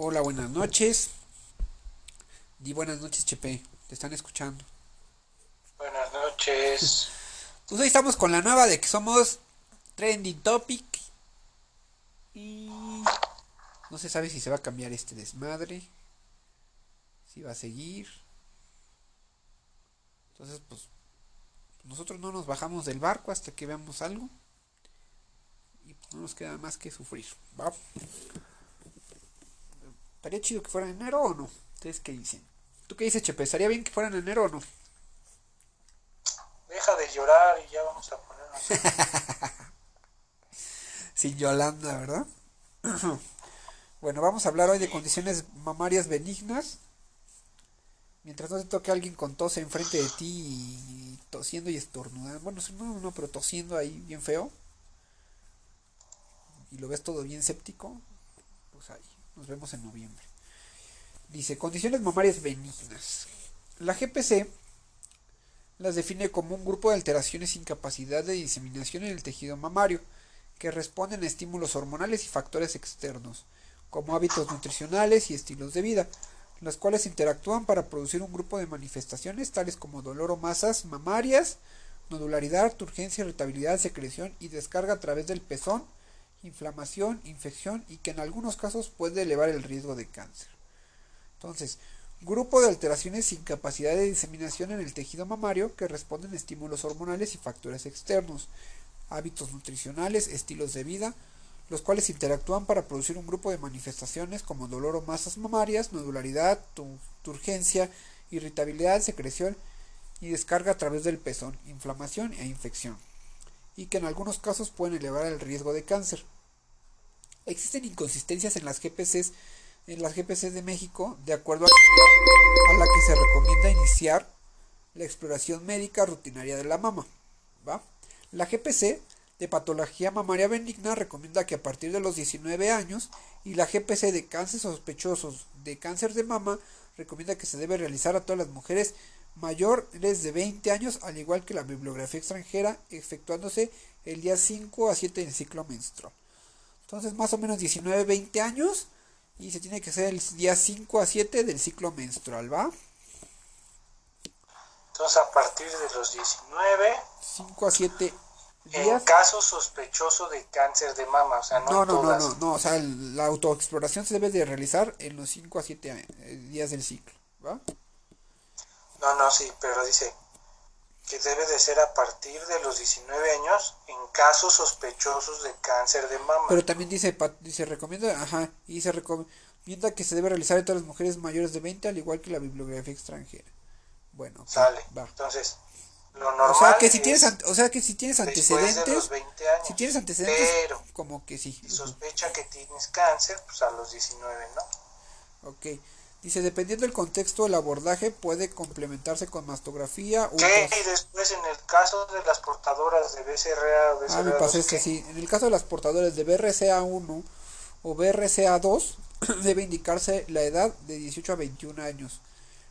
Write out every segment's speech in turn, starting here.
Hola, buenas noches. Di buenas noches, Chepe. Te están escuchando. Buenas noches. Pues hoy estamos con la nueva de que somos Trending Topic. Y no se sabe si se va a cambiar este desmadre. Si va a seguir. Entonces, pues nosotros no nos bajamos del barco hasta que veamos algo. Y pues no nos queda más que sufrir. ¿va? ¿Estaría chido que fuera en enero o no? ¿Ustedes qué dicen? ¿Tú qué dices, Chepe? ¿Estaría bien que fuera en enero o no? Deja de llorar y ya vamos a ponernos. Sin Yolanda, ¿verdad? bueno, vamos a hablar hoy de condiciones mamarias benignas. Mientras no te toque alguien con tos enfrente de ti y tosiendo y estornudando. Bueno, no, no, pero tosiendo ahí bien feo. Y lo ves todo bien séptico. Pues ahí, nos vemos en noviembre. Dice, condiciones mamarias benignas. La GPC las define como un grupo de alteraciones sin capacidad de diseminación en el tejido mamario, que responden a estímulos hormonales y factores externos, como hábitos nutricionales y estilos de vida, las cuales interactúan para producir un grupo de manifestaciones tales como dolor o masas mamarias, nodularidad, turgencia, irritabilidad, secreción y descarga a través del pezón, inflamación, infección y que en algunos casos puede elevar el riesgo de cáncer. Entonces, grupo de alteraciones sin capacidad de diseminación en el tejido mamario que responden a estímulos hormonales y factores externos, hábitos nutricionales, estilos de vida, los cuales interactúan para producir un grupo de manifestaciones como dolor o masas mamarias, nodularidad, turgencia, irritabilidad, secreción y descarga a través del pezón, inflamación e infección, y que en algunos casos pueden elevar el riesgo de cáncer. Existen inconsistencias en las GPCs en las GPCs de México, de acuerdo a la que se recomienda iniciar la exploración médica rutinaria de la mama. ¿va? La GPC de patología mamaria benigna recomienda que a partir de los 19 años y la GPC de cáncer sospechosos de cáncer de mama recomienda que se debe realizar a todas las mujeres mayores de 20 años, al igual que la bibliografía extranjera, efectuándose el día 5 a 7 del ciclo menstrual. Entonces, más o menos 19-20 años y se tiene que hacer el día 5 a 7 del ciclo menstrual, ¿va? Entonces, a partir de los 19, 5 a 7 en días. caso sospechoso de cáncer de mama, o sea, no, No, en no, no, todas. no, no, o sea, la autoexploración se debe de realizar en los 5 a 7 eh, días del ciclo, ¿va? No, no, sí, pero dice que debe de ser a partir de los 19 años en casos sospechosos de cáncer de mama. Pero también dice, dice recomienda, ajá, y se recomienda que se debe realizar en todas las mujeres mayores de 20, al igual que la bibliografía extranjera. Bueno, Sale. va. Entonces, lo normal O sea que si es tienes, o sea que si tienes después de los antecedentes, 20 años. si tienes antecedentes, Pero como que sí. si sospecha que tienes cáncer, pues a los 19, ¿no? Ok. Dice, dependiendo del contexto, el abordaje puede complementarse con mastografía, ¿Qué? ultras- Y después en el caso de las portadoras de BCRA o Ah, me BCRA2, pasé este, ¿qué? sí. En el caso de las portadoras de BRCA1 o BRCA2, debe indicarse la edad de 18 a 21 años.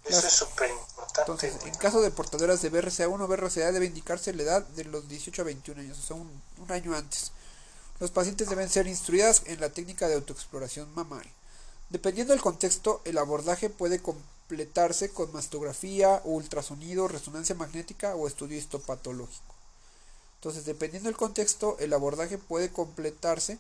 Eso es súper importante. Entonces, en caso de portadoras de BRCA1 o BRCA debe indicarse la edad de los 18 a 21 años, o sea, un, un año antes. Los pacientes deben ser instruidas en la técnica de autoexploración mamaria. Dependiendo del contexto, el abordaje puede completarse con mastografía, ultrasonido, resonancia magnética o estudio histopatológico. Entonces, dependiendo del contexto, el abordaje puede completarse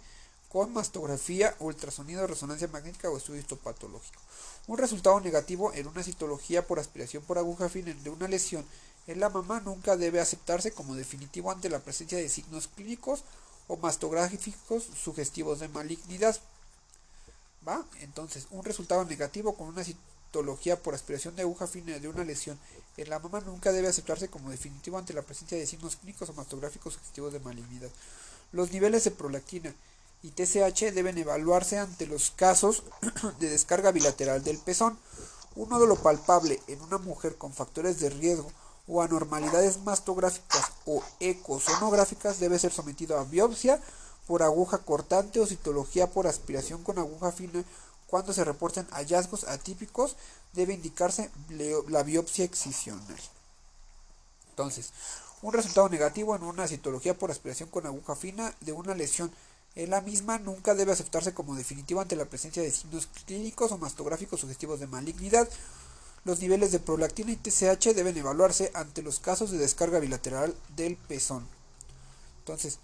con mastografía, ultrasonido, resonancia magnética o estudio histopatológico. Un resultado negativo en una citología por aspiración por aguja fina de una lesión en la mama nunca debe aceptarse como definitivo ante la presencia de signos clínicos o mastográficos sugestivos de malignidad. ¿Va? Entonces, un resultado negativo con una citología por aspiración de aguja fina de una lesión en la mama nunca debe aceptarse como definitivo ante la presencia de signos clínicos o mastográficos sugestivos de malignidad. Los niveles de prolactina y TSH deben evaluarse ante los casos de descarga bilateral del pezón. Un nódulo palpable en una mujer con factores de riesgo o anormalidades mastográficas o ecosonográficas debe ser sometido a biopsia por aguja cortante o citología por aspiración con aguja fina. Cuando se reporten hallazgos atípicos, debe indicarse la biopsia excisional. Entonces, un resultado negativo en una citología por aspiración con aguja fina de una lesión En la misma nunca debe aceptarse como definitivo ante la presencia de signos clínicos o mastográficos sugestivos de malignidad. Los niveles de prolactina y TSH deben evaluarse ante los casos de descarga bilateral del pezón. Entonces,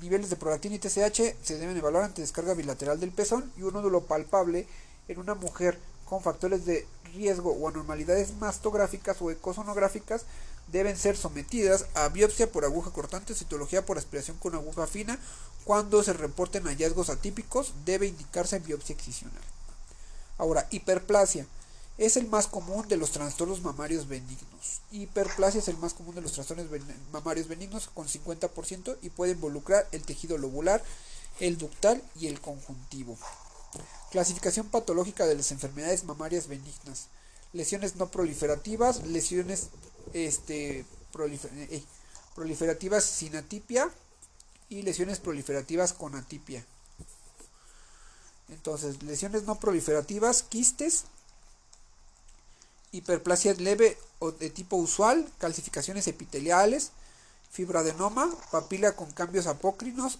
niveles de prolactina y TSH se deben evaluar ante descarga bilateral del pezón y un nódulo palpable en una mujer con factores de riesgo o anormalidades mastográficas o ecosonográficas deben ser sometidas a biopsia por aguja cortante citología por aspiración con aguja fina. Cuando se reporten hallazgos atípicos, debe indicarse biopsia excisional. Ahora, hiperplasia es el más común de los trastornos mamarios benignos. Hiperplasia es el más común de los trastornos mamarios benignos con 50% y puede involucrar el tejido lobular, el ductal y el conjuntivo. Clasificación patológica de las enfermedades mamarias benignas. Lesiones no proliferativas, lesiones este, eh, proliferativas sin atipia y lesiones proliferativas con atipia. Entonces, lesiones no proliferativas, quistes, hiperplasia leve o de tipo usual, calcificaciones epiteliales, fibroadenoma, papila con cambios apócrinos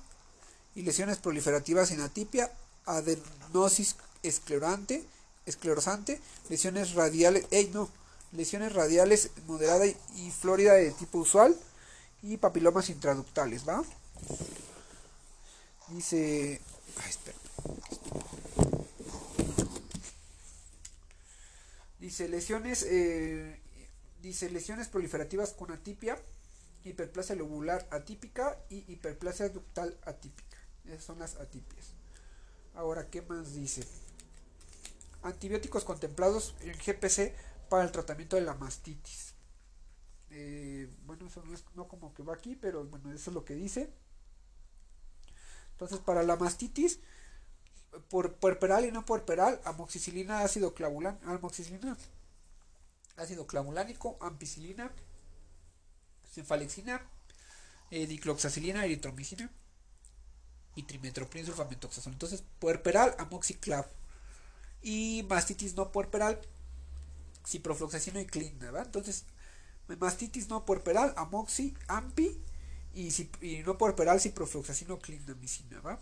y lesiones proliferativas sin atipia, adenosis esclerante, esclerosante, lesiones radiales, no, lesiones radiales moderada y florida de tipo usual y papilomas intraductales, ¿va? Dice, Dice lesiones, eh, dice lesiones proliferativas con atipia, hiperplasia lobular atípica y hiperplasia ductal atípica. Esas son las atipias. Ahora, ¿qué más dice? Antibióticos contemplados en GPC para el tratamiento de la mastitis. Eh, bueno, eso no es no como que va aquí, pero bueno, eso es lo que dice. Entonces, para la mastitis, por puerperal y no puerperal, amoxicilina, ácido clavulán, amoxicilina, ácido clavulánico, ampicilina, cefalexina, eh, dicloxacilina, eritromicina y trimetoprim sulfametoxazol. Entonces, puerperal, amoxiclav. Y mastitis no puerperal, ciprofloxacino y clina, ¿va? Entonces, mastitis no puerperal, amoxi, ampi y, y no puerperal, ciprofloxacino, clindamicina, ¿va?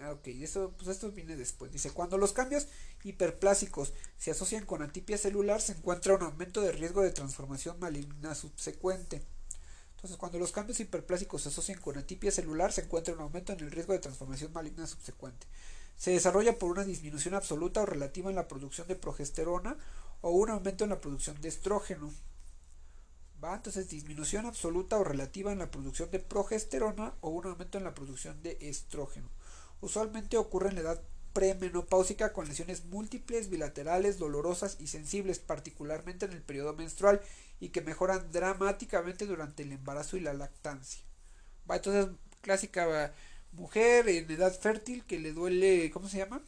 Ah, ok, eso, pues esto viene después. Dice, cuando los cambios hiperplásicos se asocian con atipia celular, se encuentra un aumento de riesgo de transformación maligna subsecuente. Entonces, cuando los cambios hiperplásicos se asocian con atipia celular, se encuentra un aumento en el riesgo de transformación maligna subsecuente. Se desarrolla por una disminución absoluta o relativa en la producción de progesterona o un aumento en la producción de estrógeno. ¿Va? Entonces, disminución absoluta o relativa en la producción de progesterona o un aumento en la producción de estrógeno. Usualmente ocurre en la edad premenopáusica con lesiones múltiples, bilaterales, dolorosas y sensibles, particularmente en el periodo menstrual, y que mejoran dramáticamente durante el embarazo y la lactancia. Va, entonces, clásica mujer en edad fértil que le duele, ¿cómo se llama?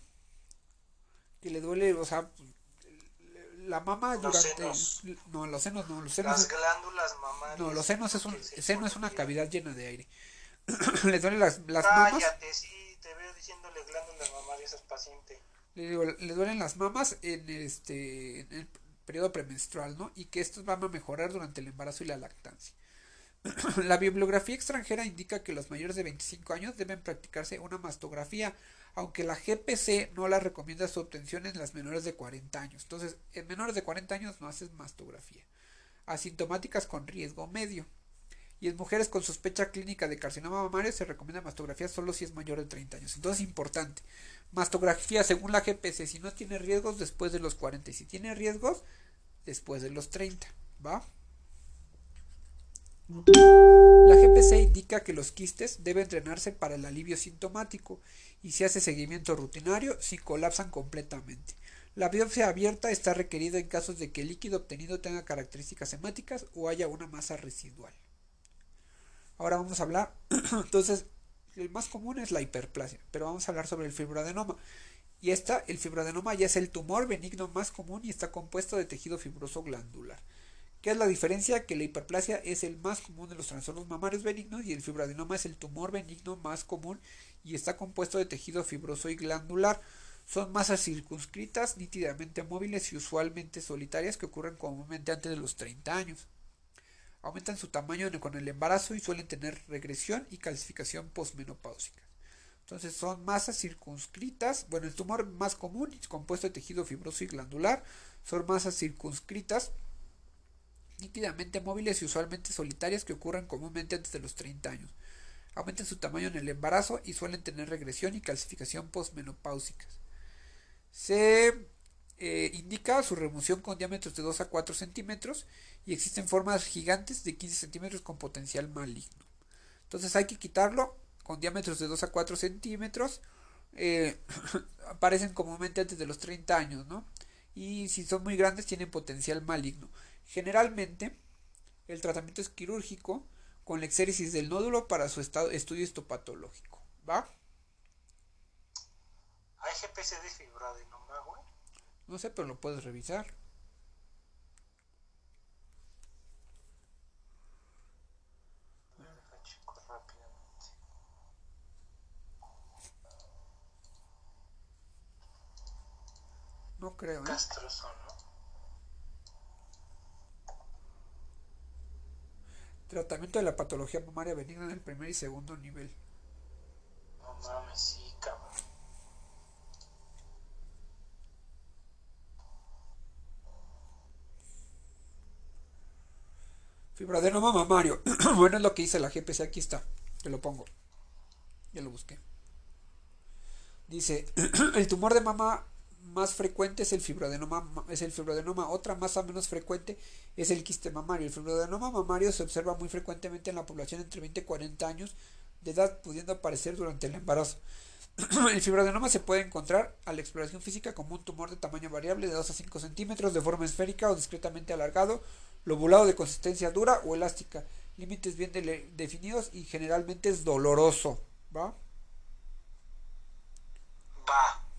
Que le duele, o sea, la mama durante no los senos no los senos las glándulas mamarias no los senos es un seno es una cavidad llena de aire. Le duelen las, las mamas veo diciéndole glándulas mamarias al paciente. Le, duelen las mamas en este en el periodo premenstrual, ¿no? Y que estos van a mejorar durante el embarazo y la lactancia. la bibliografía extranjera indica que los mayores de 25 años deben practicarse una mastografía, aunque la GPC no la recomienda su obtención en las menores de 40 años. Entonces, en menores de 40 años no haces mastografía. Asintomáticas con riesgo medio. Y en mujeres con sospecha clínica de carcinoma mamario se recomienda mastografía solo si es mayor de 30 años. Entonces, importante. Mastografía según la GPC, si no tiene riesgos después de los 40 y si tiene riesgos después de los 30. ¿Va? La GPC indica que los quistes deben drenarse para el alivio sintomático y si hace seguimiento rutinario si colapsan completamente. La biopsia abierta está requerida en casos de que el líquido obtenido tenga características hemáticas o haya una masa residual. Ahora vamos a hablar, entonces, el más común es la hiperplasia, pero vamos a hablar sobre el fibroadenoma. Y esta, el fibroadenoma ya es el tumor benigno más común y está compuesto de tejido fibroso glandular. ¿Qué es la diferencia? Que la hiperplasia es el más común de los trastornos mamarios benignos y el fibroadenoma es el tumor benigno más común y está compuesto de tejido fibroso y glandular. Son masas circunscritas, nítidamente móviles y usualmente solitarias que ocurren comúnmente antes de los 30 años. Aumentan su tamaño con el embarazo y suelen tener regresión y calcificación posmenopáusica. Entonces son masas circunscritas. Bueno, el tumor más común es compuesto de tejido fibroso y glandular. Son masas circunscritas, nítidamente móviles y usualmente solitarias que ocurren comúnmente antes de los 30 años. Aumentan su tamaño en el embarazo y suelen tener regresión y calcificación postmenopáusicas. Se eh, indica su remoción con diámetros de 2 a 4 centímetros y existen formas gigantes de 15 centímetros con potencial maligno. Entonces hay que quitarlo con diámetros de 2 a 4 centímetros. Eh, aparecen comúnmente antes de los 30 años, ¿no? Y si son muy grandes tienen potencial maligno. Generalmente el tratamiento es quirúrgico con la exéresis del nódulo para su estado, estudio histopatológico, ¿va? ¿Hay GPC de fibroadenoma, güey? No sé, pero lo puedes revisar. No creo, ¿eh? ¿no? Tratamiento de la patología mamaria benigna en el primer y segundo nivel. No mames, sí, cabrón. Fibroadenoma mamario. bueno, es lo que dice la GPC. Aquí está. Te lo pongo. Ya lo busqué. Dice, el tumor de mama más frecuente es el fibroadenoma, es el fibroadenoma. Otra masa menos frecuente es el quiste mamario. El fibroadenoma mamario se observa muy frecuentemente en la población entre 20 y 40 años de edad, pudiendo aparecer durante el embarazo. el fibroadenoma se puede encontrar a la exploración física como un tumor de tamaño variable de 2 a 5 centímetros, de forma esférica o discretamente alargado, lobulado de consistencia dura o elástica, límites bien definidos y generalmente es doloroso. ¿Va? Va.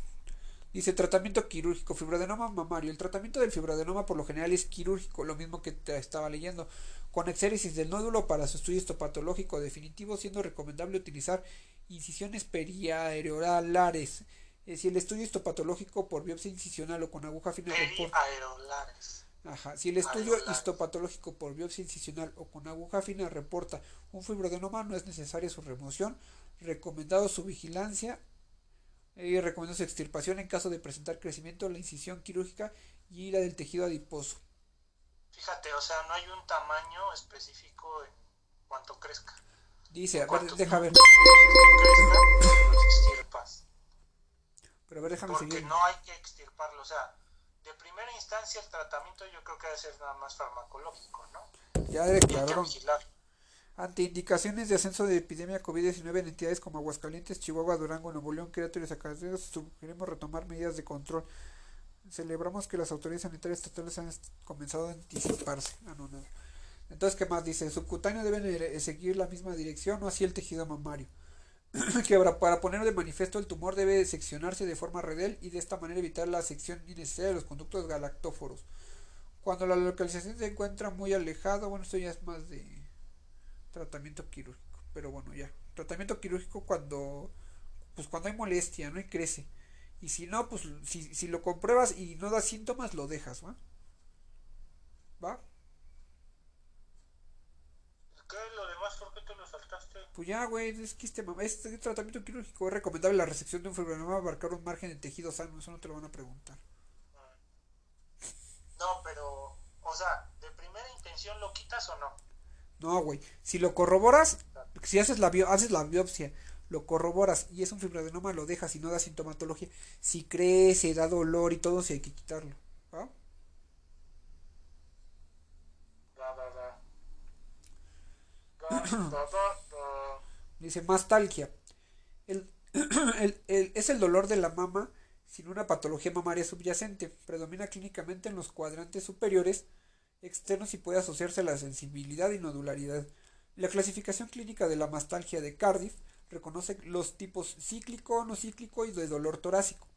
Dice tratamiento quirúrgico, fibroadenoma mamario. El tratamiento del fibroadenoma por lo general es quirúrgico, lo mismo que te estaba leyendo, con exéresis del nódulo para su estudio histopatológico definitivo, siendo recomendable utilizar incisiones periareolares. Eh, si el estudio histopatológico por biopsia incisional o con aguja fina Periareolares. Ajá. Si el estudio histopatológico por biopsia incisional o con aguja fina reporta un fibroadenoma, no es necesaria su remoción. Recomendado su vigilancia recomiendo su extirpación en caso de presentar crecimiento, la incisión quirúrgica y la del tejido adiposo. Fíjate, o sea, no hay un tamaño específico en cuanto crezca. Dice, a ver, deja ver. Crezca, lo extirpas. Pero a ver, déjame Porque seguir. no hay que extirparlo, o sea, de primera instancia el tratamiento yo creo que debe ser nada más farmacológico, ¿no? Ya declararon. Ante indicaciones de ascenso de epidemia COVID-19 en entidades como Aguascalientes, Chihuahua, Durango, Nuevo León, Querétaro y Zacatecas, sugerimos retomar medidas de control. Celebramos que las autoridades sanitarias estatales han comenzado a anticiparse. Ah, no, nada. Entonces, ¿qué más dice? El subcutáneo deben eh, seguir la misma dirección, no así el tejido mamario. que para poner de manifiesto el tumor debe seccionarse de forma radial y de esta manera evitar la sección innecesaria de los conductos galactóforos. Cuando la localización se encuentra muy alejada, bueno, esto ya es más de tratamiento quirúrgico, pero bueno, ya. Tratamiento quirúrgico cuando pues cuando hay molestia, ¿no? Y crece. Y si no, pues si, si lo compruebas y no da síntomas, lo dejas, ¿va? ¿Va? ¿Qué lo demás? ¿Por qué te lo saltaste? Pues ya, güey, es que este, este tratamiento quirúrgico es recomendable la resección de un fibroadenoma abarcar un margen de tejido sano, eso no te lo van a preguntar. No, pero, o sea, de primera intención lo quitas o no. No, güey, si lo corroboras, si haces la, bio- haces la biopsia, lo corroboras y es un fibroadenoma, lo dejas y no da sintomatología. Si crece, da dolor y todo, sí hay que quitarlo. va. Dice mastalgia. El, el- el- es el dolor de la mama sin una patología mamaria subyacente. Predomina clínicamente en los cuadrantes superiores externos y puede asociarse a la sensibilidad y nodularidad. La clasificación clínica de la mastalgia de Cardiff reconoce los tipos cíclico, no cíclico y de dolor torácico.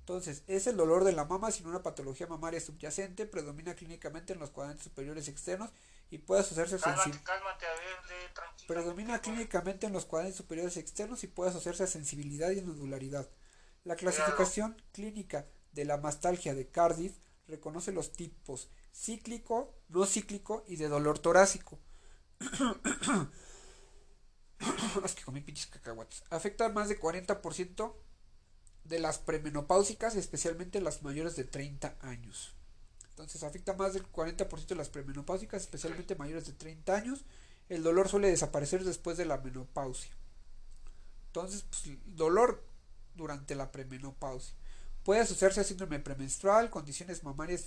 Entonces, es el dolor de la mama sin una patología mamaria subyacente, predomina clínicamente en los cuadrantes superiores externos y puede asociarse a Cálmate, sensibilidad. cálmate, a ver, lee tranquilo. Predomina clínicamente en los cuadrantes superiores externos y puede asociarse a sensibilidad y nodularidad. La clasificación clínica de la mastalgia de Cardiff reconoce los tipos cíclico, no cíclico y de dolor torácico. es que comí pinches cacahuates. Afecta más de 40% de las premenopáusicas, especialmente las mayores de 30 años. Entonces afecta más del 40% de las premenopáusicas, especialmente mayores de 30 años. El dolor suele desaparecer después de la menopausia. Entonces, pues, dolor durante la premenopausia. Puede asociarse a síndrome premenstrual, condiciones mamarias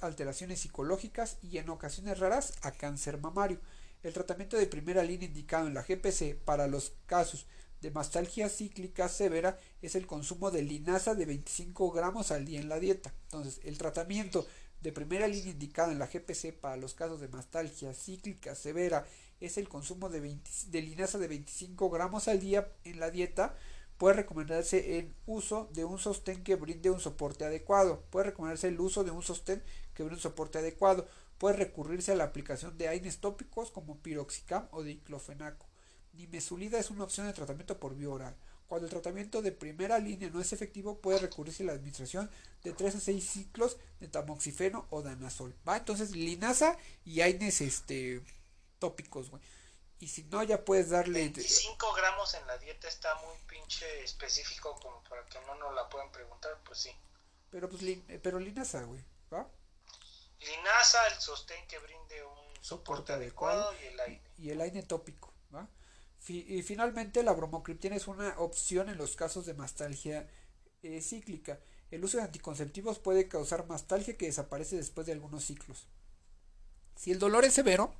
alteraciones psicológicas y en ocasiones raras a cáncer mamario. El tratamiento de primera línea indicado en la GPC para los casos de mastalgia cíclica severa es el consumo de linaza de 25 gramos al día en la dieta. Entonces, el tratamiento de primera línea indicado en la GPC para los casos de mastalgia cíclica severa es el consumo de, de linaza de 25 gramos al día en la dieta. Puede recomendarse el uso de un sostén que brinde un soporte adecuado. Puede recomendarse el uso de un sostén que brinde un soporte adecuado. Puede recurrirse a la aplicación de AINES tópicos como piroxicam o diclofenaco. Nimesulida es una opción de tratamiento por vía oral. Cuando el tratamiento de primera línea no es efectivo, puede recurrirse a la administración de 3 a 6 ciclos de tamoxifeno o danazol. ¿Va? Entonces, linaza y AINES este, tópicos, güey. Y si no, ya puedes darle. 25 gramos en la dieta está muy pinche específico como para que no nos la puedan preguntar, pues sí. Pero pues eh, pero linaza, güey, ¿va? Linaza, el sostén que brinde un soporte, adecuado, y el aire. Y el aire tópico, ¿va? y finalmente, la bromocriptina es una opción en los casos de mastalgia eh, cíclica. El uso de anticonceptivos puede causar mastalgia que desaparece después de algunos ciclos. Si el dolor es severo,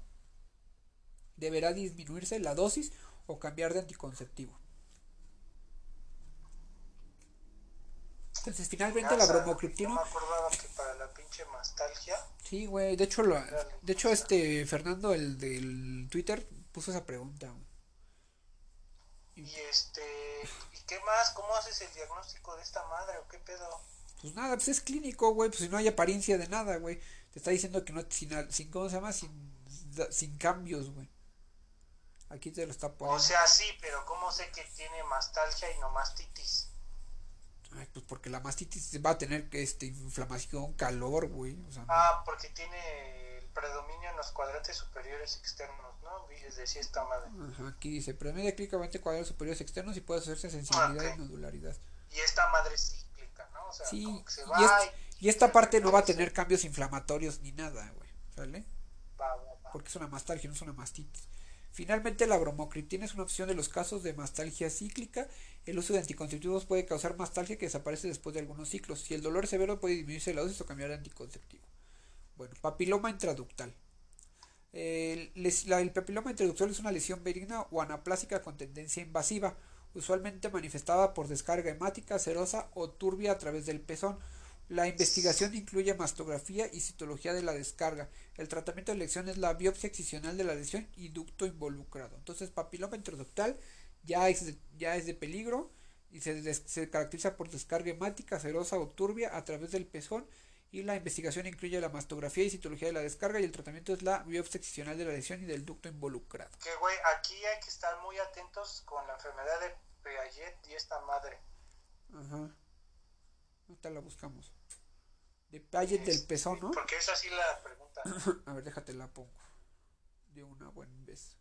deberá disminuirse la dosis o cambiar de anticonceptivo. Entonces, finalmente la bromocriptina. me acordaba que para la pinche mastalgia. Sí, güey. De hecho, lo, de hecho, este Fernando, el del Twitter, puso esa pregunta. Y este. ¿Y qué más? ¿Cómo haces el diagnóstico de esta madre o qué pedo? Pues nada, pues es clínico, güey. Pues si no hay apariencia de nada, güey. Te está diciendo que no. Sin, sin ¿Cómo se llama? Sin, sin cambios, güey. Aquí te lo está poniendo. O sea, sí, pero ¿cómo sé que tiene mastalgia y no mastitis? Ay, pues porque la mastitis va a tener este, inflamación, calor, güey. O sea, ah, porque tiene el predominio en los cuadrantes superiores externos, ¿no? Desde si esta madre. Ajá, aquí dice, predominio clínicamente cuadrantes superiores externos y puede hacerse sensibilidad y nodularidad. Y esta madre es cíclica, ¿no? O sea, sí, se va y, y, esta parte no va a tener cambios inflamatorios ni nada, güey. ¿Sale? Va, va, va. Porque es una mastalgia, no es una mastitis. Finalmente, la bromocriptina es una opción de los casos de mastalgia cíclica. El uso de anticonceptivos puede causar mastalgia que desaparece después de algunos ciclos. Si el dolor es severo, puede disminuirse la dosis o cambiar de anticonceptivo. Bueno, papiloma intraductal. El, papiloma intraductal es una lesión benigna o anaplásica con tendencia invasiva, usualmente manifestada por descarga hemática, serosa o turbia a través del pezón la investigación incluye mastografía y citología de la descarga. El tratamiento de lesión es la biopsia excisional de la lesión y ducto involucrado. Entonces, papiloma intraductal ya es de, ya es de peligro y se, se caracteriza por descarga hemática, serosa o turbia a través del pezón. Y la investigación incluye la mastografía y citología de la descarga y el tratamiento es la biopsia excisional de la lesión y del ducto involucrado. Que güey, aquí hay que estar muy atentos con la enfermedad de Piaget y esta madre. Ajá. Ahorita la buscamos. De Payet del pezón, ¿no? Porque es así la pregunta. A ver, déjate la pongo. De una buena vez.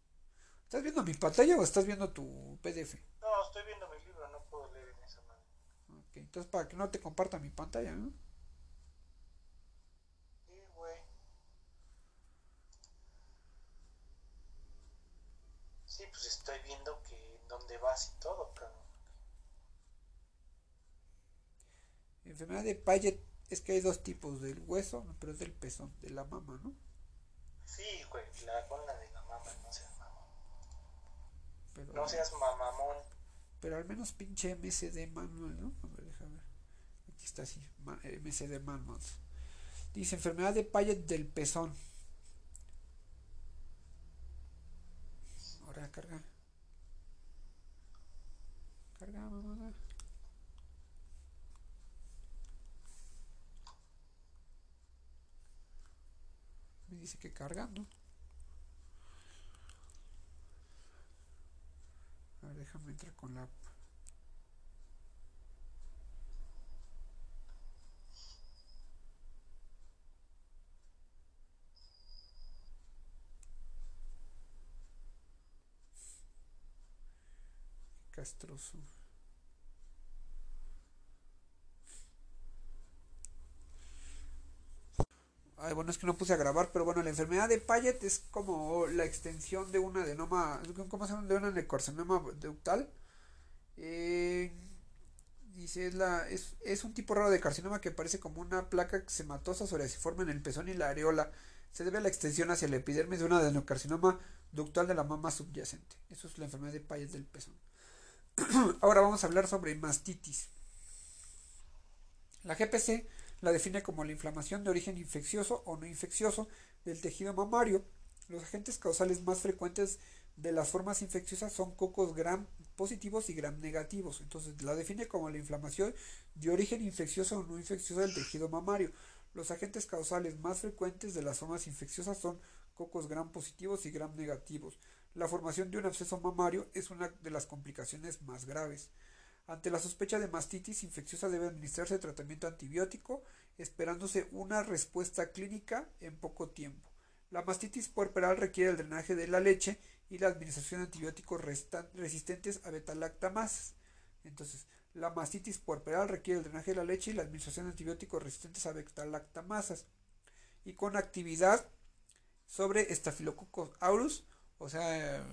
¿Estás viendo mi pantalla o estás viendo tu PDF? No, estoy viendo mi libro, no puedo leer en esa manera. Ok, entonces para que no te comparta mi pantalla, ¿no? Sí, güey. Sí, pues estoy viendo que dónde vas y todo, cabrón. Enfermedad de Payet es que hay dos tipos, del hueso, pero es del pezón, de la mama, ¿no? Sí, güey, la con la de la mama, no seas mamón. Pero, no seas mamamón. Pero al menos pinche MCD manual, ¿no? A ver, déjame ver. Aquí está así, MCD manual. Dice enfermedad de Payet del pezón. Ahora carga. Carga, mamá. Me dice que cargando. A ver, déjame entrar con la. Castroso. Bueno, es que no puse a grabar, pero bueno, la enfermedad de Payet es como la extensión de una adenoma, ¿cómo se llama? De una necarcinoma ductal. Eh, dice, es, la, es, es, un tipo raro de carcinoma que parece como una placa sematosa forma en el pezón y la areola. Se debe a la extensión hacia el epidermis de una adenocarcinoma ductal de la mama subyacente. Eso es la enfermedad de Payet del pezón. Ahora vamos a hablar sobre mastitis. La GPC la define como la inflamación de origen infeccioso o no infeccioso del tejido mamario. Los agentes causales más frecuentes de las formas infecciosas son cocos gram positivos y gram negativos. Entonces la define como la inflamación de origen infeccioso o no infeccioso del tejido mamario. Los agentes causales más frecuentes de las formas infecciosas son cocos gram positivos y gram negativos. La formación de un absceso mamario es una de las complicaciones más graves. Ante la sospecha de mastitis infecciosa debe administrarse tratamiento antibiótico, esperándose una respuesta clínica en poco tiempo. La mastitis puerperal requiere el drenaje de la leche y la administración de antibióticos resistentes a betalactamasas. Entonces, la mastitis puerperal requiere el drenaje de la leche y la administración de antibióticos resistentes a betalactamasas. Y con actividad sobre Staphylococcus aureus, o sea,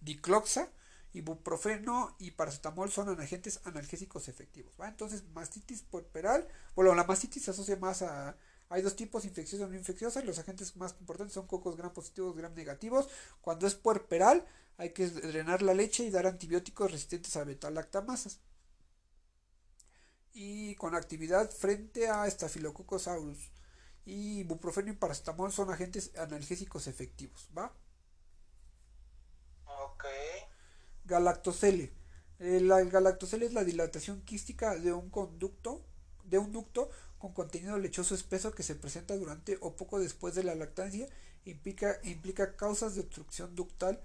dicloxa, ibuprofeno y paracetamol son agentes analgésicos efectivos. Entonces, mastitis puerperal, bueno, la mastitis se asocia más a... Hay dos tipos, infecciosa y no infecciosa. Los agentes más importantes son cocos gram positivos, gram negativos. Cuando es puerperal, hay que drenar la leche y dar antibióticos resistentes a beta-lactamasas. Y con actividad frente a Staphylococcus aureus. Y ibuprofeno y paracetamol son agentes analgésicos efectivos, ¿va? Galactocele. El, eh, galactocele es la dilatación quística de un conducto, de un ducto con contenido lechoso espeso que se presenta durante o poco después de la lactancia. Implica, causas de obstrucción ductal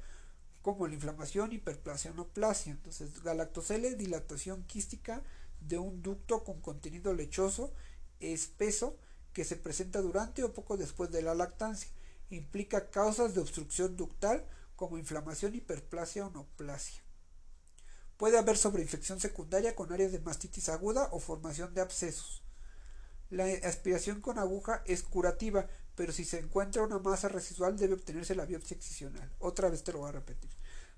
como la inflamación, hiperplasia o neoplasia. Entonces, galactocele, dilatación quística de un ducto con contenido lechoso espeso que se presenta durante o poco después de la lactancia. Implica causas de obstrucción ductal como inflamación, hiperplasia o neoplasia. Puede haber sobreinfección secundaria con áreas de mastitis aguda o formación de abscesos. La aspiración con aguja es curativa, pero si se encuentra una masa residual debe obtenerse la biopsia excisional. Otra vez te lo voy a repetir.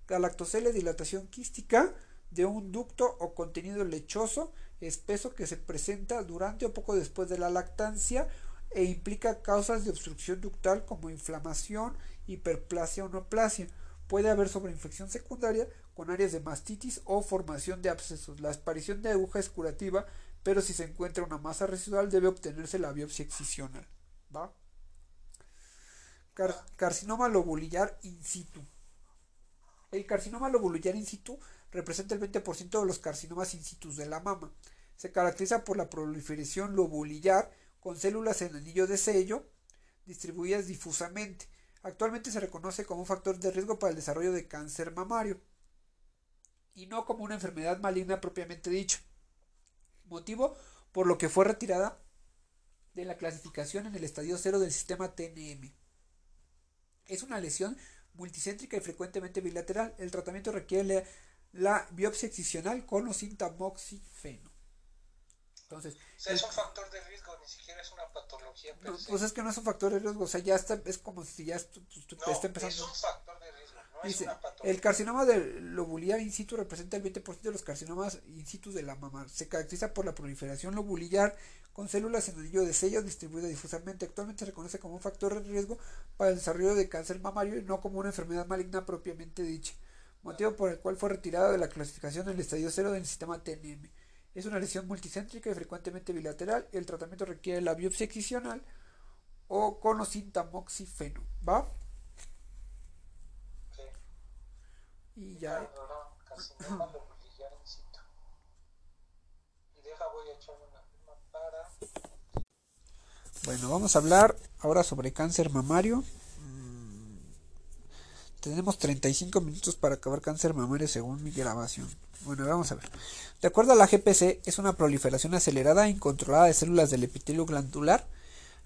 Galactocele, dilatación quística de un ducto o contenido lechoso espeso que se presenta durante o poco después de la lactancia e implica causas de obstrucción ductal como inflamación, hiperplasia o neoplasia. Puede haber sobreinfección secundaria con áreas de mastitis o formación de abscesos. La aparición de aguja es curativa, pero si se encuentra una masa residual debe obtenerse la biopsia excisional. ¿Va? carcinoma lobulillar in situ. El carcinoma lobulillar in situ representa el 20% de los carcinomas in situ de la mama. Se caracteriza por la proliferación lobulillar con células en anillo de sello distribuidas difusamente. Actualmente se reconoce como un factor de riesgo para el desarrollo de cáncer mamario y no como una enfermedad maligna propiamente dicha. Motivo por lo que fue retirada de la clasificación en el estadio cero del sistema TNM. Es una lesión multicéntrica y frecuentemente bilateral. El tratamiento requiere la, biopsia excisional con o sin. Entonces, es un factor de riesgo, ni siquiera es una patología. pues es que no es un factor de riesgo, o sea, ya está, es como si ya está empezando. Es un factor de riesgo, no es una patología. El carcinoma de lobulillar in situ representa el 20% de los carcinomas in situ de la mama. Se caracteriza por la proliferación lobulillar con células en anillo de sello distribuida difusamente. Actualmente se reconoce como un factor de riesgo para el desarrollo de cáncer mamario y no como una enfermedad maligna propiamente dicha. Motivo por el cual fue retirada de la clasificación en el estadio cero del sistema TNM. Es una lesión multicéntrica y frecuentemente bilateral. El tratamiento requiere la biopsia excisional o con o sin tamoxifeno. ¿Va? Sí. Y ya. Bueno, vamos a hablar ahora sobre cáncer mamario. Mm, tenemos 35 minutos para acabar cáncer mamario según mi grabación. Bueno, vamos a ver. De acuerdo a la GPC, es una proliferación acelerada e incontrolada de células del epitelio glandular,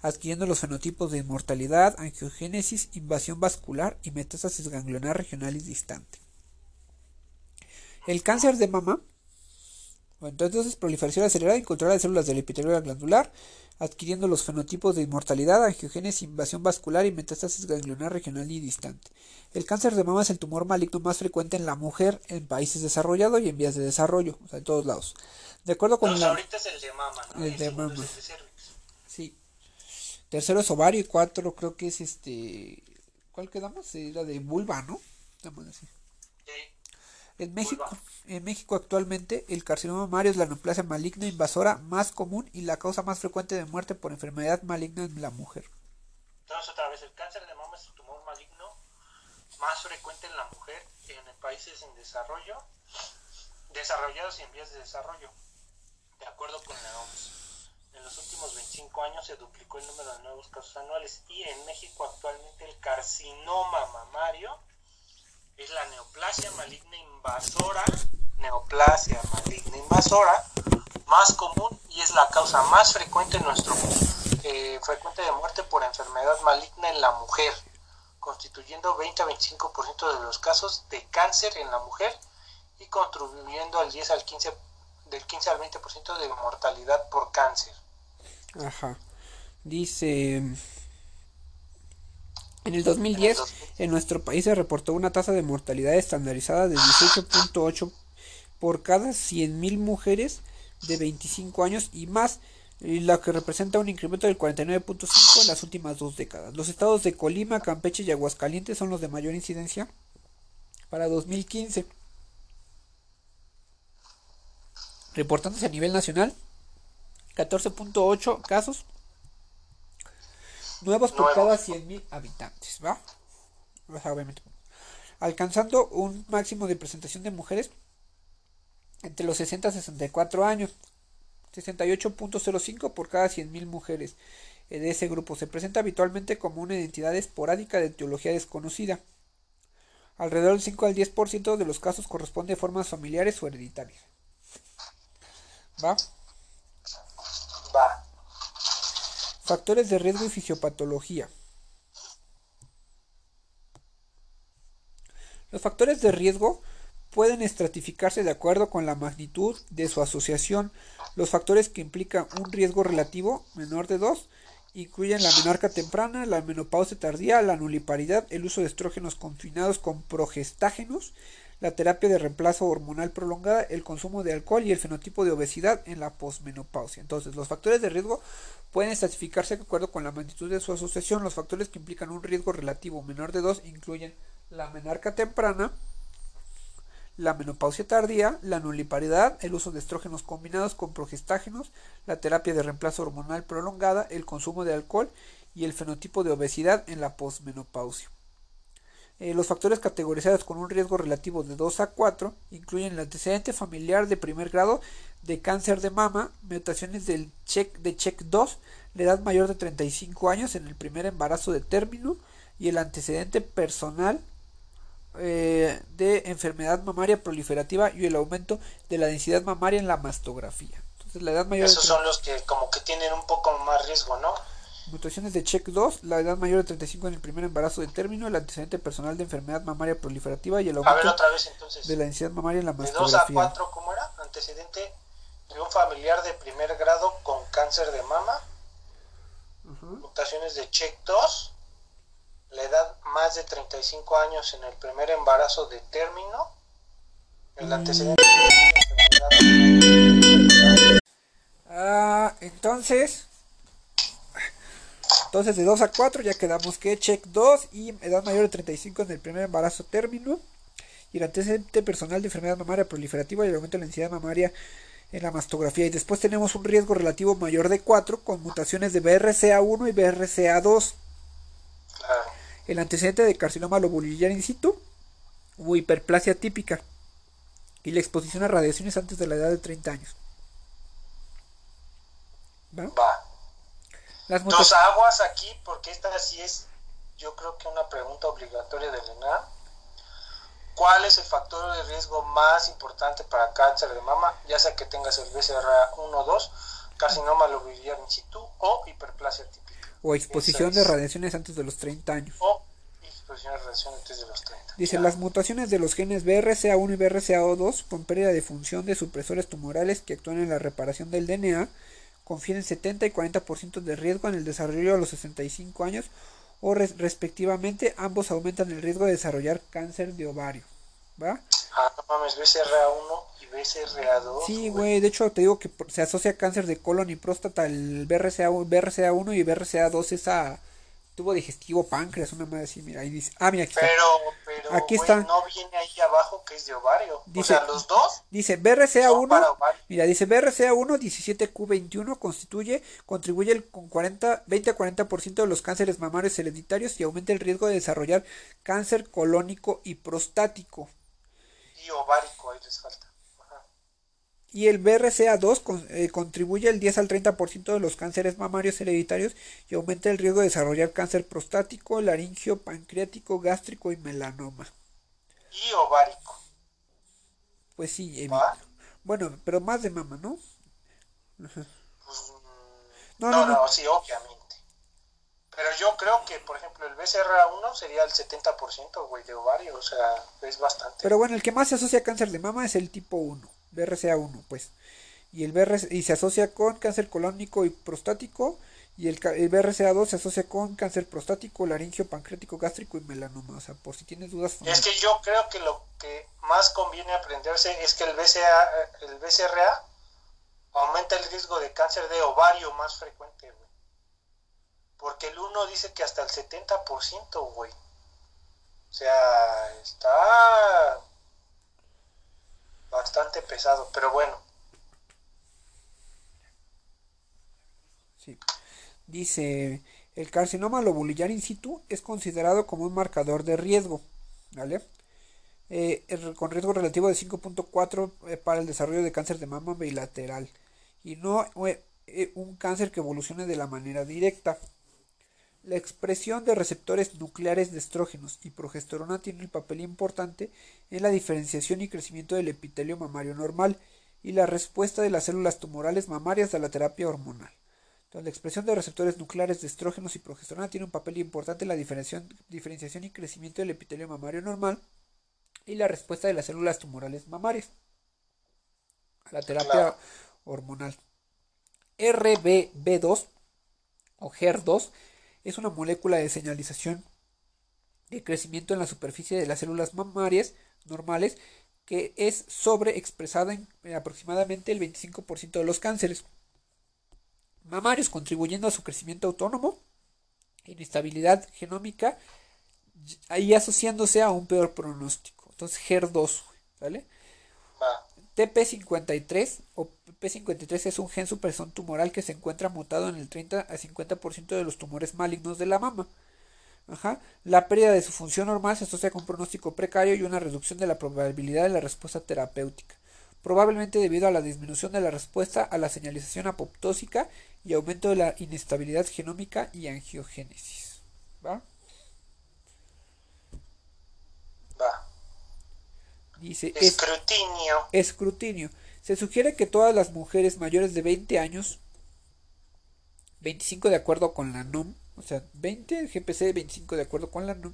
adquiriendo los fenotipos de inmortalidad, angiogénesis, invasión vascular y metástasis ganglionar regional y distante. El cáncer de mama. Bueno, entonces proliferación acelerada y control de células del epitelio glandular, adquiriendo los fenotipos de inmortalidad, angiogénesis, invasión vascular y metástasis ganglionar regional y distante. El cáncer de mama es el tumor maligno más frecuente en la mujer en países desarrollados y en vías de desarrollo, o sea, en todos lados. De acuerdo con la... ahorita es el de mama, ¿no? El de mama. es el de. Sí. Tercero es ovario y cuatro creo que es este... ¿Cuál quedamos? Era de vulva, ¿no? Vamos a decir. Sí. En México, Vulva. en México actualmente el carcinoma mamario es la neoplasia maligna invasora más común y la causa más frecuente de muerte por enfermedad maligna en la mujer. Entonces, otra vez, el cáncer de mama es el tumor maligno más frecuente en la mujer en países en desarrollo, desarrollados y en vías de desarrollo, de acuerdo con la OMS. En los últimos 25 años se duplicó el número de nuevos casos anuales y en México actualmente el carcinoma mamario es la neoplasia maligna invasora, neoplasia maligna invasora más común y es la causa más frecuente en nuestro eh, frecuente de muerte por enfermedad maligna en la mujer, constituyendo 20 a 25% de los casos de cáncer en la mujer y contribuyendo al 10 al 15 del 15 al 20% de mortalidad por cáncer. Ajá. Dice... En el 2010, en nuestro país se reportó una tasa de mortalidad estandarizada de 18.8 por cada 100.000 mujeres de 25 años y más, y la que representa un incremento del 49.5 en las últimas dos décadas. Los estados de Colima, Campeche y Aguascalientes son los de mayor incidencia para 2015. Reportándose a nivel nacional, 14.8 casos nuevos por cada 100.000 habitantes, ¿va? O sea, obviamente. Alcanzando un máximo de presentación de mujeres entre los 60 y 64 años. 68.05 por cada 100.000 mujeres de ese grupo. Se presenta habitualmente como una identidad esporádica de etiología desconocida. Alrededor del 5 al 10% de los casos corresponde a formas familiares o hereditarias. Va. Factores de riesgo y fisiopatología. Los factores de riesgo pueden estratificarse de acuerdo con la magnitud de su asociación. Los factores que implican un riesgo relativo menor de 2 incluyen la menarca temprana, la menopausia tardía, la nuliparidad, el uso de estrógenos confinados con progestágenos, la terapia de reemplazo hormonal prolongada, el consumo de alcohol y el fenotipo de obesidad en la posmenopausia. Entonces, los factores de riesgo pueden estratificarse de acuerdo con la magnitud de su asociación. Los factores que implican un riesgo relativo menor de 2 incluyen la menarca temprana, la menopausia tardía, la nuliparidad, el uso de estrógenos combinados con progestágenos, la terapia de reemplazo hormonal prolongada, el consumo de alcohol y el fenotipo de obesidad en la posmenopausia. Eh, los factores categorizados con un riesgo relativo de 2 a 4 incluyen el antecedente familiar de primer grado de cáncer de mama, mutaciones del check de check 2, la edad mayor de 35 años en el primer embarazo de término y el antecedente personal eh, de enfermedad mamaria proliferativa y el aumento de la densidad mamaria en la mastografía. Entonces, la edad mayor Esos son los que como que tienen un poco más riesgo, ¿no? Mutaciones de check 2, la edad mayor de 35 en el primer embarazo de término, el antecedente personal de enfermedad mamaria proliferativa y el A ver aumento otra vez entonces. de la densidad mamaria en la De 2 a mastografía. 4, ¿cómo era? Antecedente de un familiar de primer grado con cáncer de mama, Ujú. mutaciones de check 2, la edad más de 35 años en el primer embarazo de término, el antecedente de enfermedad Ah, entonces, entonces de 2 a 4 ya quedamos que check 2 y edad mayor de 35 en el primer embarazo término y el antecedente personal de enfermedad mamaria proliferativa y el aumento de la densidad mamaria en la mastografía y después tenemos un riesgo relativo mayor de 4 con mutaciones de BRCA1 y BRCA2 claro. el antecedente de carcinoma lobulillar in situ o hiperplasia típica y la exposición a radiaciones antes de la edad de 30 años. ¿Va? Va. Las Dos aguas aquí, porque esta sí es, yo creo que una pregunta obligatoria del ENAM. ¿Cuál es el factor de riesgo más importante para cáncer de mama? Ya sea que tengas el BCRA1 o 2, carcinoma lobular in situ o hiperplasia típica. o exposición de es. radiaciones antes de los 30 años. O exposición reproducción relación antes de los 30. Dice, Ya. las mutaciones de los genes BRCA1 y BRCA2 con pérdida de función de supresores tumorales que actúan en la reparación del DNA confieren 70 y 40% de riesgo en el desarrollo a los 65 años o res- respectivamente ambos aumentan el riesgo de desarrollar cáncer de ovario. ¿Va? Ah, no mames, BCRA1 y BCRA2. Sí, güey, de hecho te digo que se asocia cáncer de colon y próstata el BRCA, BRCA1 y BRCA2 es a tubo digestivo, páncreas, una madre así, mira, ahí dice, ah, mira, aquí está. Pero, pero, Aquí güey, está. no viene ahí abajo que es de ovario. Dice- o sea, los dos Dice son BRCA1, para ovario. mira, dice BRCA1 17Q21 constituye, contribuye el- con 40, 20 a 40% de los cánceres mamarios hereditarios y aumenta el riesgo de desarrollar cáncer colónico y prostático. Y ovárico, ahí les falta. Y el BRCA2 con- eh, contribuye el 10 al 30% de los cánceres mamarios hereditarios y aumenta el riesgo de desarrollar cáncer prostático, laringio, pancreático, gástrico y melanoma. Y ovárico. Pues sí, ¿Va? bueno, pero más de mama, ¿no? Pues, No, no, no, no, no. sí, obviamente. Pero yo creo que, por ejemplo, el BCRA1 sería el 70%, güey, de ovario. O sea, es bastante. Pero bueno, el que más se asocia a cáncer de mama es el tipo 1, BRCA1, pues. Y el BRC y se asocia con cáncer colónico y prostático y el, ca- el BRCA2 se asocia con cáncer prostático, laringio, pancreático, gástrico y melanoma, o sea, por si tienes dudas. Es que yo creo que lo que más conviene aprenderse es que el, BCA, el BCRA aumenta el riesgo de cáncer de ovario más frecuente, güey. Porque el 1 dice que hasta el 70%, güey. O sea, está bastante pesado, pero bueno. Sí. Dice, el carcinoma lobulillar in situ es considerado como un marcador de riesgo, ¿vale? Eh, con riesgo relativo de 5.4 eh, para el desarrollo de cáncer de mama bilateral y no eh, un cáncer que evolucione de la manera directa. La expresión de receptores nucleares de estrógenos y progesterona tiene un papel importante en la diferenciación y crecimiento del epitelio mamario normal y la respuesta de las células tumorales mamarias a la terapia hormonal. Entonces, la expresión de receptores nucleares de estrógenos y progesterona tiene un papel importante en la diferenciación, diferenciación y crecimiento del epitelio mamario normal y la respuesta de las células tumorales mamarias a la terapia Claro. hormonal. RBB2 o HER2 es una molécula de señalización de crecimiento en la superficie de las células mamarias normales que es sobreexpresada en en aproximadamente el 25% de los cánceres mamarios, contribuyendo a su crecimiento autónomo, inestabilidad genómica y asociándose a un peor pronóstico. Entonces, HER2, ¿vale? Va. TP53 o P53 es un gen supresor tumoral que se encuentra mutado en el 30 a 50% de los tumores malignos de la mama. Ajá. La pérdida de su función normal se asocia con un pronóstico precario y una reducción de la probabilidad de la respuesta terapéutica, probablemente debido a la disminución de la respuesta a la señalización apoptósica y aumento de la inestabilidad genómica y angiogénesis. ¿Va? Va. Dice, es- Escrutinio. Escrutinio. Se sugiere que todas las mujeres mayores de 20 años, 25 de acuerdo con la NOM, o sea, 20 GPC, 25 de acuerdo con la NOM,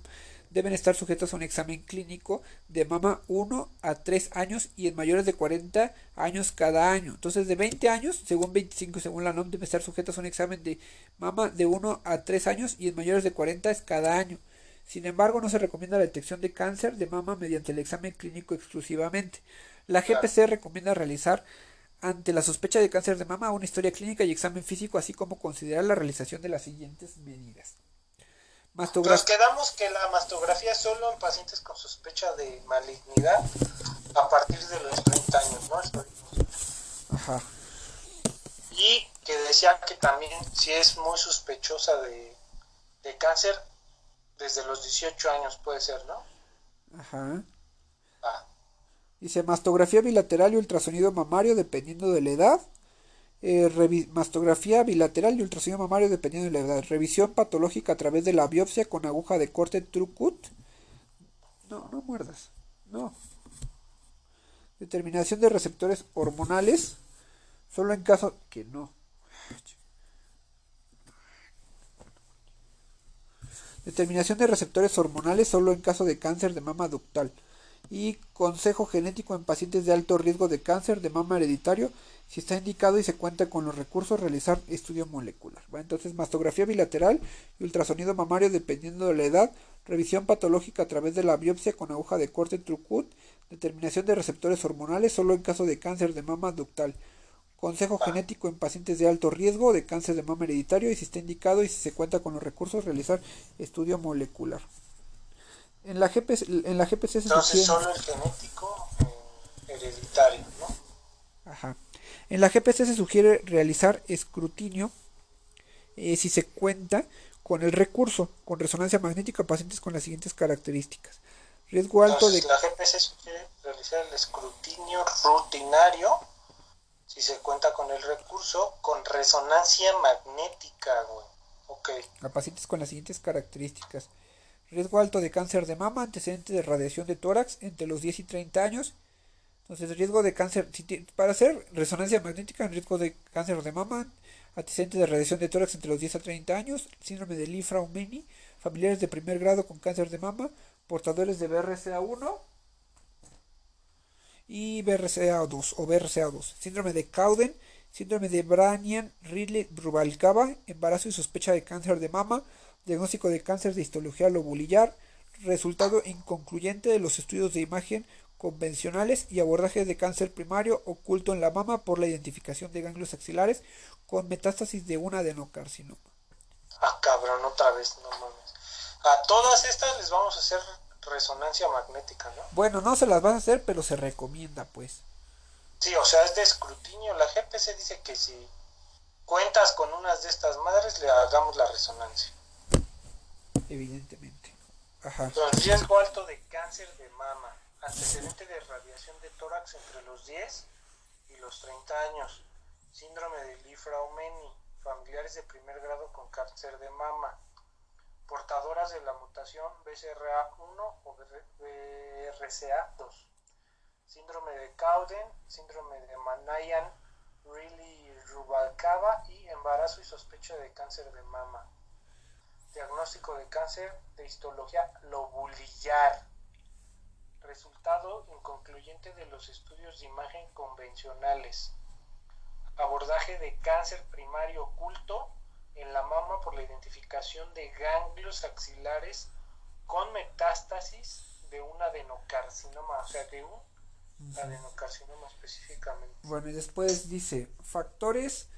deben estar sujetos a un examen clínico de mama 1 a 3 años y en mayores de 40 años cada año. Entonces, de 20 años, según 25, según la NOM, deben estar sujetos a un examen de mama de 1 a 3 años y en mayores de 40 es cada año. Sin embargo, no se recomienda la detección de cáncer de mama mediante el examen clínico exclusivamente. La GPC recomienda realizar ante la sospecha de cáncer de mama una historia clínica y examen físico, así como considerar la realización de las siguientes medidas. Nos quedamos que la mastografía es solo en pacientes con sospecha de malignidad a partir de los 30 años, ¿no? Ajá. Y que decía que también si es muy sospechosa de, de cáncer, desde los 18 años puede ser, ¿no? Ajá. Ah, Dice mastografía bilateral y ultrasonido mamario dependiendo de la edad. Eh, mastografía bilateral y ultrasonido mamario dependiendo de la edad. Revisión patológica a través de la biopsia con aguja de corte Trucut. No, no muerdas. No. Determinación de receptores hormonales. Solo en caso que no. Determinación de receptores hormonales solo en caso de cáncer de mama ductal y consejo genético en pacientes de alto riesgo de cáncer de mama hereditario si está indicado y se cuenta con los recursos realizar estudio molecular. Entonces, mastografía bilateral y ultrasonido mamario dependiendo de la edad, revisión patológica a través de la biopsia con aguja de corte trucut, determinación de receptores hormonales solo en caso de cáncer de mama ductal. Consejo genético en pacientes de alto riesgo de cáncer de mama hereditario y si está indicado y si se cuenta con los recursos realizar estudio molecular. En la, GPC, en la GPC se Entonces solo el genético eh, hereditario, ¿no? Ajá. En la GPC se sugiere realizar escrutinio eh, si se cuenta con el recurso con resonancia magnética a pacientes con las siguientes características. Riesgo alto Entonces, de... La GPC sugiere realizar el escrutinio rutinario si se cuenta con el recurso con resonancia magnética, güey. Ok. Pacientes con las siguientes características riesgo alto de cáncer de mama, antecedente de radiación de tórax entre los 10 y 30 años. Entonces, riesgo de cáncer, para hacer resonancia magnética, riesgo de cáncer de mama, antecedente de radiación de tórax entre los 10 a 30 años, síndrome de Lifra-Umeni, familiares de primer grado con cáncer de mama, portadores de BRCA1 y BRCA2 o BRCA2, síndrome de Cowden, síndrome de Branian Ridley Rubalcaba, embarazo y sospecha de cáncer de mama, diagnóstico de cáncer de histología lobulillar, resultado inconcluyente de los estudios de imagen convencionales y abordaje de cáncer primario oculto en la mama por la identificación de ganglios axilares con metástasis de un adenocarcinoma. Ah, cabrón, otra vez, no mames. A todas estas les vamos a hacer resonancia magnética, ¿no? Bueno, no se las vas a hacer, pero se recomienda, pues. Sí, o sea, es de escrutinio. La GPC dice que si cuentas con unas de estas madres, le hagamos la resonancia evidentemente. Ajá. riesgo alto de cáncer de mama, antecedente de radiación de tórax entre los 10 y los 30 años, síndrome de Lifra-Umeni, familiares de primer grado con cáncer de mama, portadoras de la mutación BCRA1 o BRCA2, síndrome de Cowden, síndrome de Manayan, Riley Rubalcaba y embarazo y sospecha de cáncer de mama. Diagnóstico de cáncer de histología lobulillar, resultado inconcluyente de los estudios de imagen convencionales, abordaje de cáncer primario oculto en la mama por la identificación de ganglios axilares con metástasis de un adenocarcinoma, o sea, de un adenocarcinoma específicamente. Bueno, y después dice factores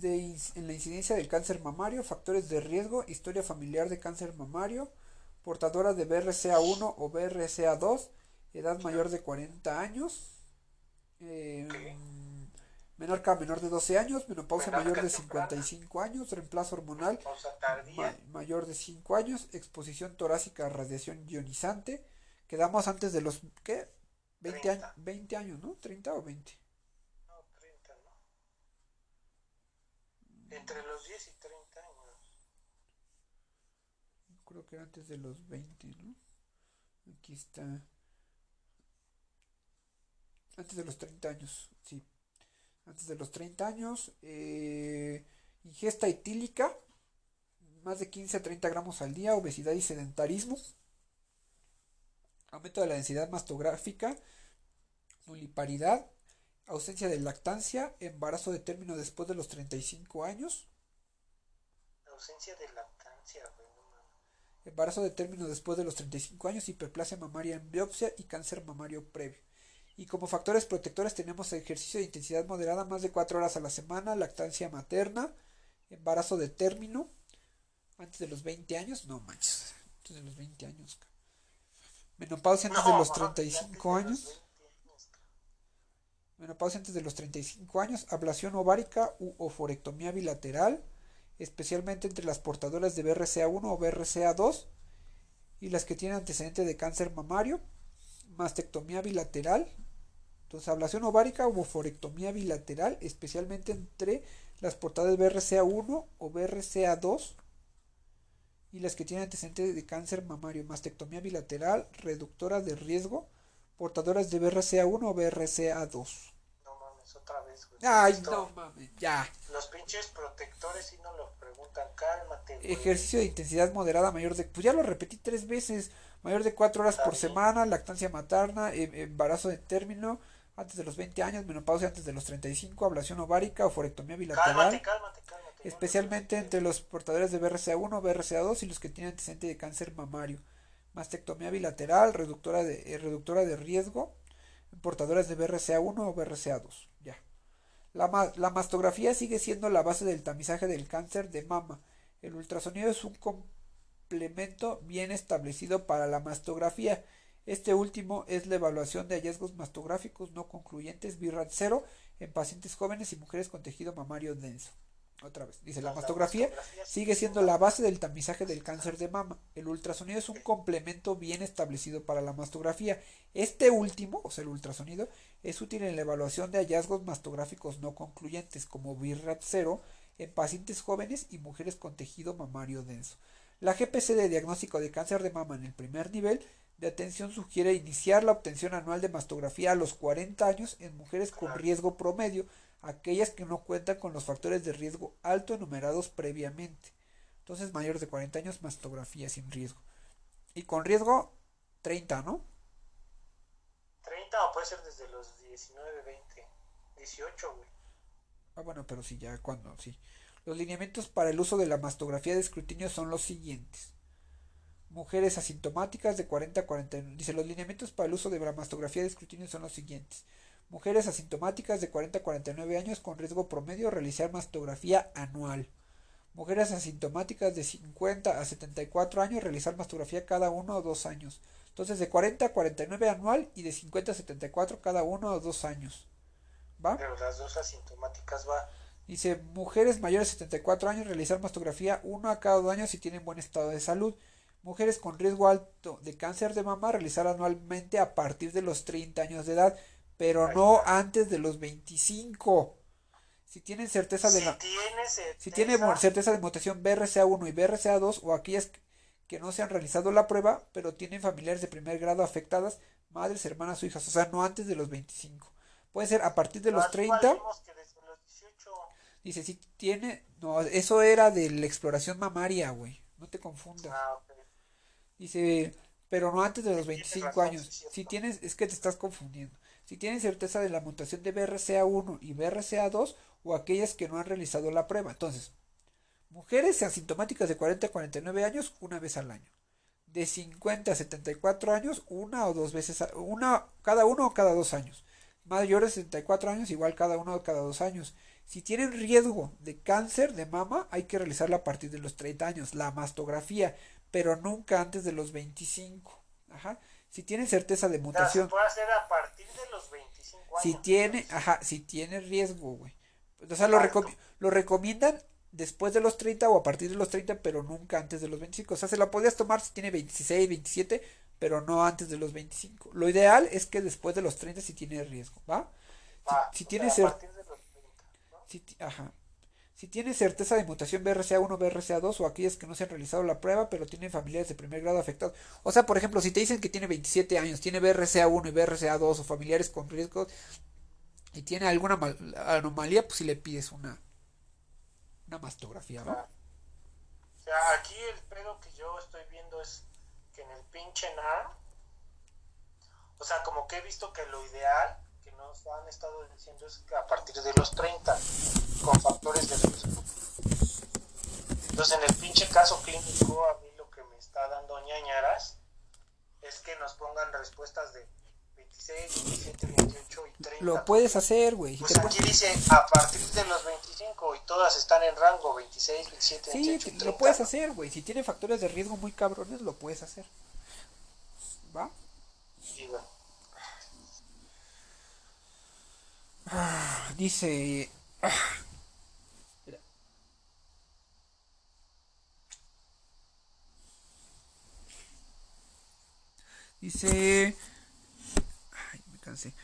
en la incidencia del cáncer mamario, factores de riesgo, historia familiar de cáncer mamario, portadora de BRCA1 o BRCA2, edad mayor de 40 años, eh, que menor de 12 años, menopausa mayor de 55 años, reemplazo hormonal mayor de 5 años, exposición torácica a radiación ionizante, quedamos antes de los, ¿qué? 20, años, 20 años, ¿no? 30 o 20. Entre los 10 y 30 años. Creo que antes de los 20, ¿no? Aquí está. Antes de los 30 años, sí. Antes de los 30 años. Eh, ingesta etílica. Más de 15 a 30 gramos al día. Obesidad y sedentarismo. Aumento de la densidad mastográfica. Nuliparidad ausencia de lactancia, embarazo de término después de los 35 años. Ausencia de lactancia, Embarazo de término después de los 35 años, hiperplasia mamaria en biopsia y cáncer mamario previo. Y como factores protectores tenemos ejercicio de intensidad moderada más de 4 horas a la semana, lactancia materna, embarazo de término, antes de los 20 años, no manches, antes de los 20 años. Menopausia antes de los 35 años menopausia antes de los 35 años, ablación ovárica u oforectomía bilateral, especialmente entre las portadoras de BRCA1 o BRCA2 y las que tienen antecedente de cáncer mamario, mastectomía bilateral, entonces ablación ovárica u oforectomía bilateral, especialmente entre las portadoras de BRCA1 o BRCA2 y las que tienen antecedente de cáncer mamario, mastectomía bilateral, reductora de riesgo, portadoras de BRCA1 o BRCA2 otra vez. güey. Ay, Esto- no mames, ya. Los pinches protectores sí nos lo preguntan, cálmate, güey. Ejercicio de intensidad moderada mayor de... Pues ya lo repetí tres veces. Mayor de cuatro horas Está por semana, lactancia materna, em- embarazo de término, antes de los 20 años, menopausia antes de los 35, ablación ovárica o forectomía bilateral. Cálmate, cálmate, cálmate. especialmente lo entre los portadores de BRCA1, BRCA2 y los que tienen antecedente de cáncer mamario. Mastectomía bilateral, reductora de, eh, reductora de riesgo, portadores de BRCA1 o BRCA2. Ya. La, ma- la mastografía sigue siendo la base del tamizaje del cáncer de mama. El ultrasonido es un complemento bien establecido para la mastografía. Este último es la evaluación de hallazgos mastográficos no concluyentes BIRAT 0 en pacientes jóvenes y mujeres con tejido mamario denso. Otra vez, dice la mastografía sigue siendo la base del tamizaje del cáncer de mama. El ultrasonido es un complemento bien establecido para la mastografía. Este último, o sea, el ultrasonido, es útil en la evaluación de hallazgos mastográficos no concluyentes, como BIRAT 0, en pacientes jóvenes y mujeres con tejido mamario denso. La GPC de diagnóstico de cáncer de mama en el primer nivel de atención sugiere iniciar la obtención anual de mastografía a los 40 años en mujeres con riesgo promedio, aquellas que no cuentan con los factores de riesgo alto enumerados previamente. Entonces, mayores de 40 años, mastografía sin riesgo. Y con riesgo, 30, ¿no? 30 o puede ser desde los 19, 20, 18, güey. Ah, bueno, pero sí, ya cuando, sí. Los lineamientos para el uso de la mastografía de escrutinio son los siguientes. Mujeres asintomáticas de 40 a 49. Dice, los lineamientos para el uso de la mastografía de escrutinio son los siguientes. Mujeres asintomáticas de 40 a 49 años con riesgo promedio realizar mastografía anual. Mujeres asintomáticas de 50 a 74 años realizar mastografía cada uno o dos años. Entonces de 40 a 49 anual y de 50 a 74 cada uno o dos años. ¿Va? Pero las dos asintomáticas va. Dice, mujeres mayores de 74 años realizar mastografía uno a cada dos años si tienen buen estado de salud. Mujeres con riesgo alto de cáncer de mama realizar anualmente a partir de los 30 años de edad, pero no antes de los 25. Si tienen certeza de Si la- tiene certeza, si tiene mo- certeza de mutación BRCA1 y BRCA2 o aquellas que- no se han realizado la prueba, pero tienen familiares de primer grado afectadas, madres, hermanas o hijas, o sea, no antes de los 25. Puede ser a partir de los Igual 30. vimos que desde los 18. Dice, si tiene... No, eso era de la exploración mamaria, güey. No te confundas. Ah. Dice, pero no antes de los Tienes 25 razón, años. sí. Si tienes, es que te estás confundiendo. Si tienes certeza de la mutación de BRCA1 y BRCA2 o aquellas que no han realizado la prueba. Entonces, mujeres asintomáticas de 40 a 49 años una vez al año. De 50 a 74 años una o dos veces, a- una cada uno o cada dos años. Mayores de 64 años igual cada uno o cada dos años. Si tienen riesgo de cáncer de mama, hay que realizarla a partir de los 30 años, la mastografía, pero nunca antes de los 25. Ajá. Si tienen certeza de O sea, se mutación, puede hacer a partir de los 25 años. si tiene, ajá, si tiene riesgo, güey. O sea, lo, Alto. recomi- lo recomiendan después de los 30 o a partir de los 30, pero nunca antes de los 25. O sea, se la podías tomar si tiene 26, 27, pero no antes de los 25. Lo ideal es que después de los 30 si tiene riesgo, ¿va? Va, Si, si o tiene sea, a cer- partir de los 30, ¿no? Si ajá. Tiene certeza de mutación BRCA1, BRCA2 o aquellas que no se han realizado la prueba, pero tienen familiares de primer grado afectados. O sea, por ejemplo, si te dicen que tiene 27 años, tiene BRCA1 y BRCA2 o familiares con riesgo y tiene alguna mal- anomalía, pues si le pides una una mastografía. Claro. O sea, aquí el pedo que yo estoy viendo es que en el pinche NAR, o sea, como que he visto que lo ideal que nos han estado diciendo es que a partir de los 30, con factores de riesgo. Entonces, en el pinche caso clínico, a mí lo que me está dando ñañaras es que nos pongan respuestas de 26, 27, 28 y 30. Lo puedes hacer, güey. Pues aquí dice a partir de los 25 y todas están en rango 26, 27, Sí, 28, te- 30. lo puedes hacer, güey. Si tiene factores de riesgo muy cabrones, lo puedes hacer. ¿Va? Sí, güey. Dice. ah. Dice. Ay, me cansé.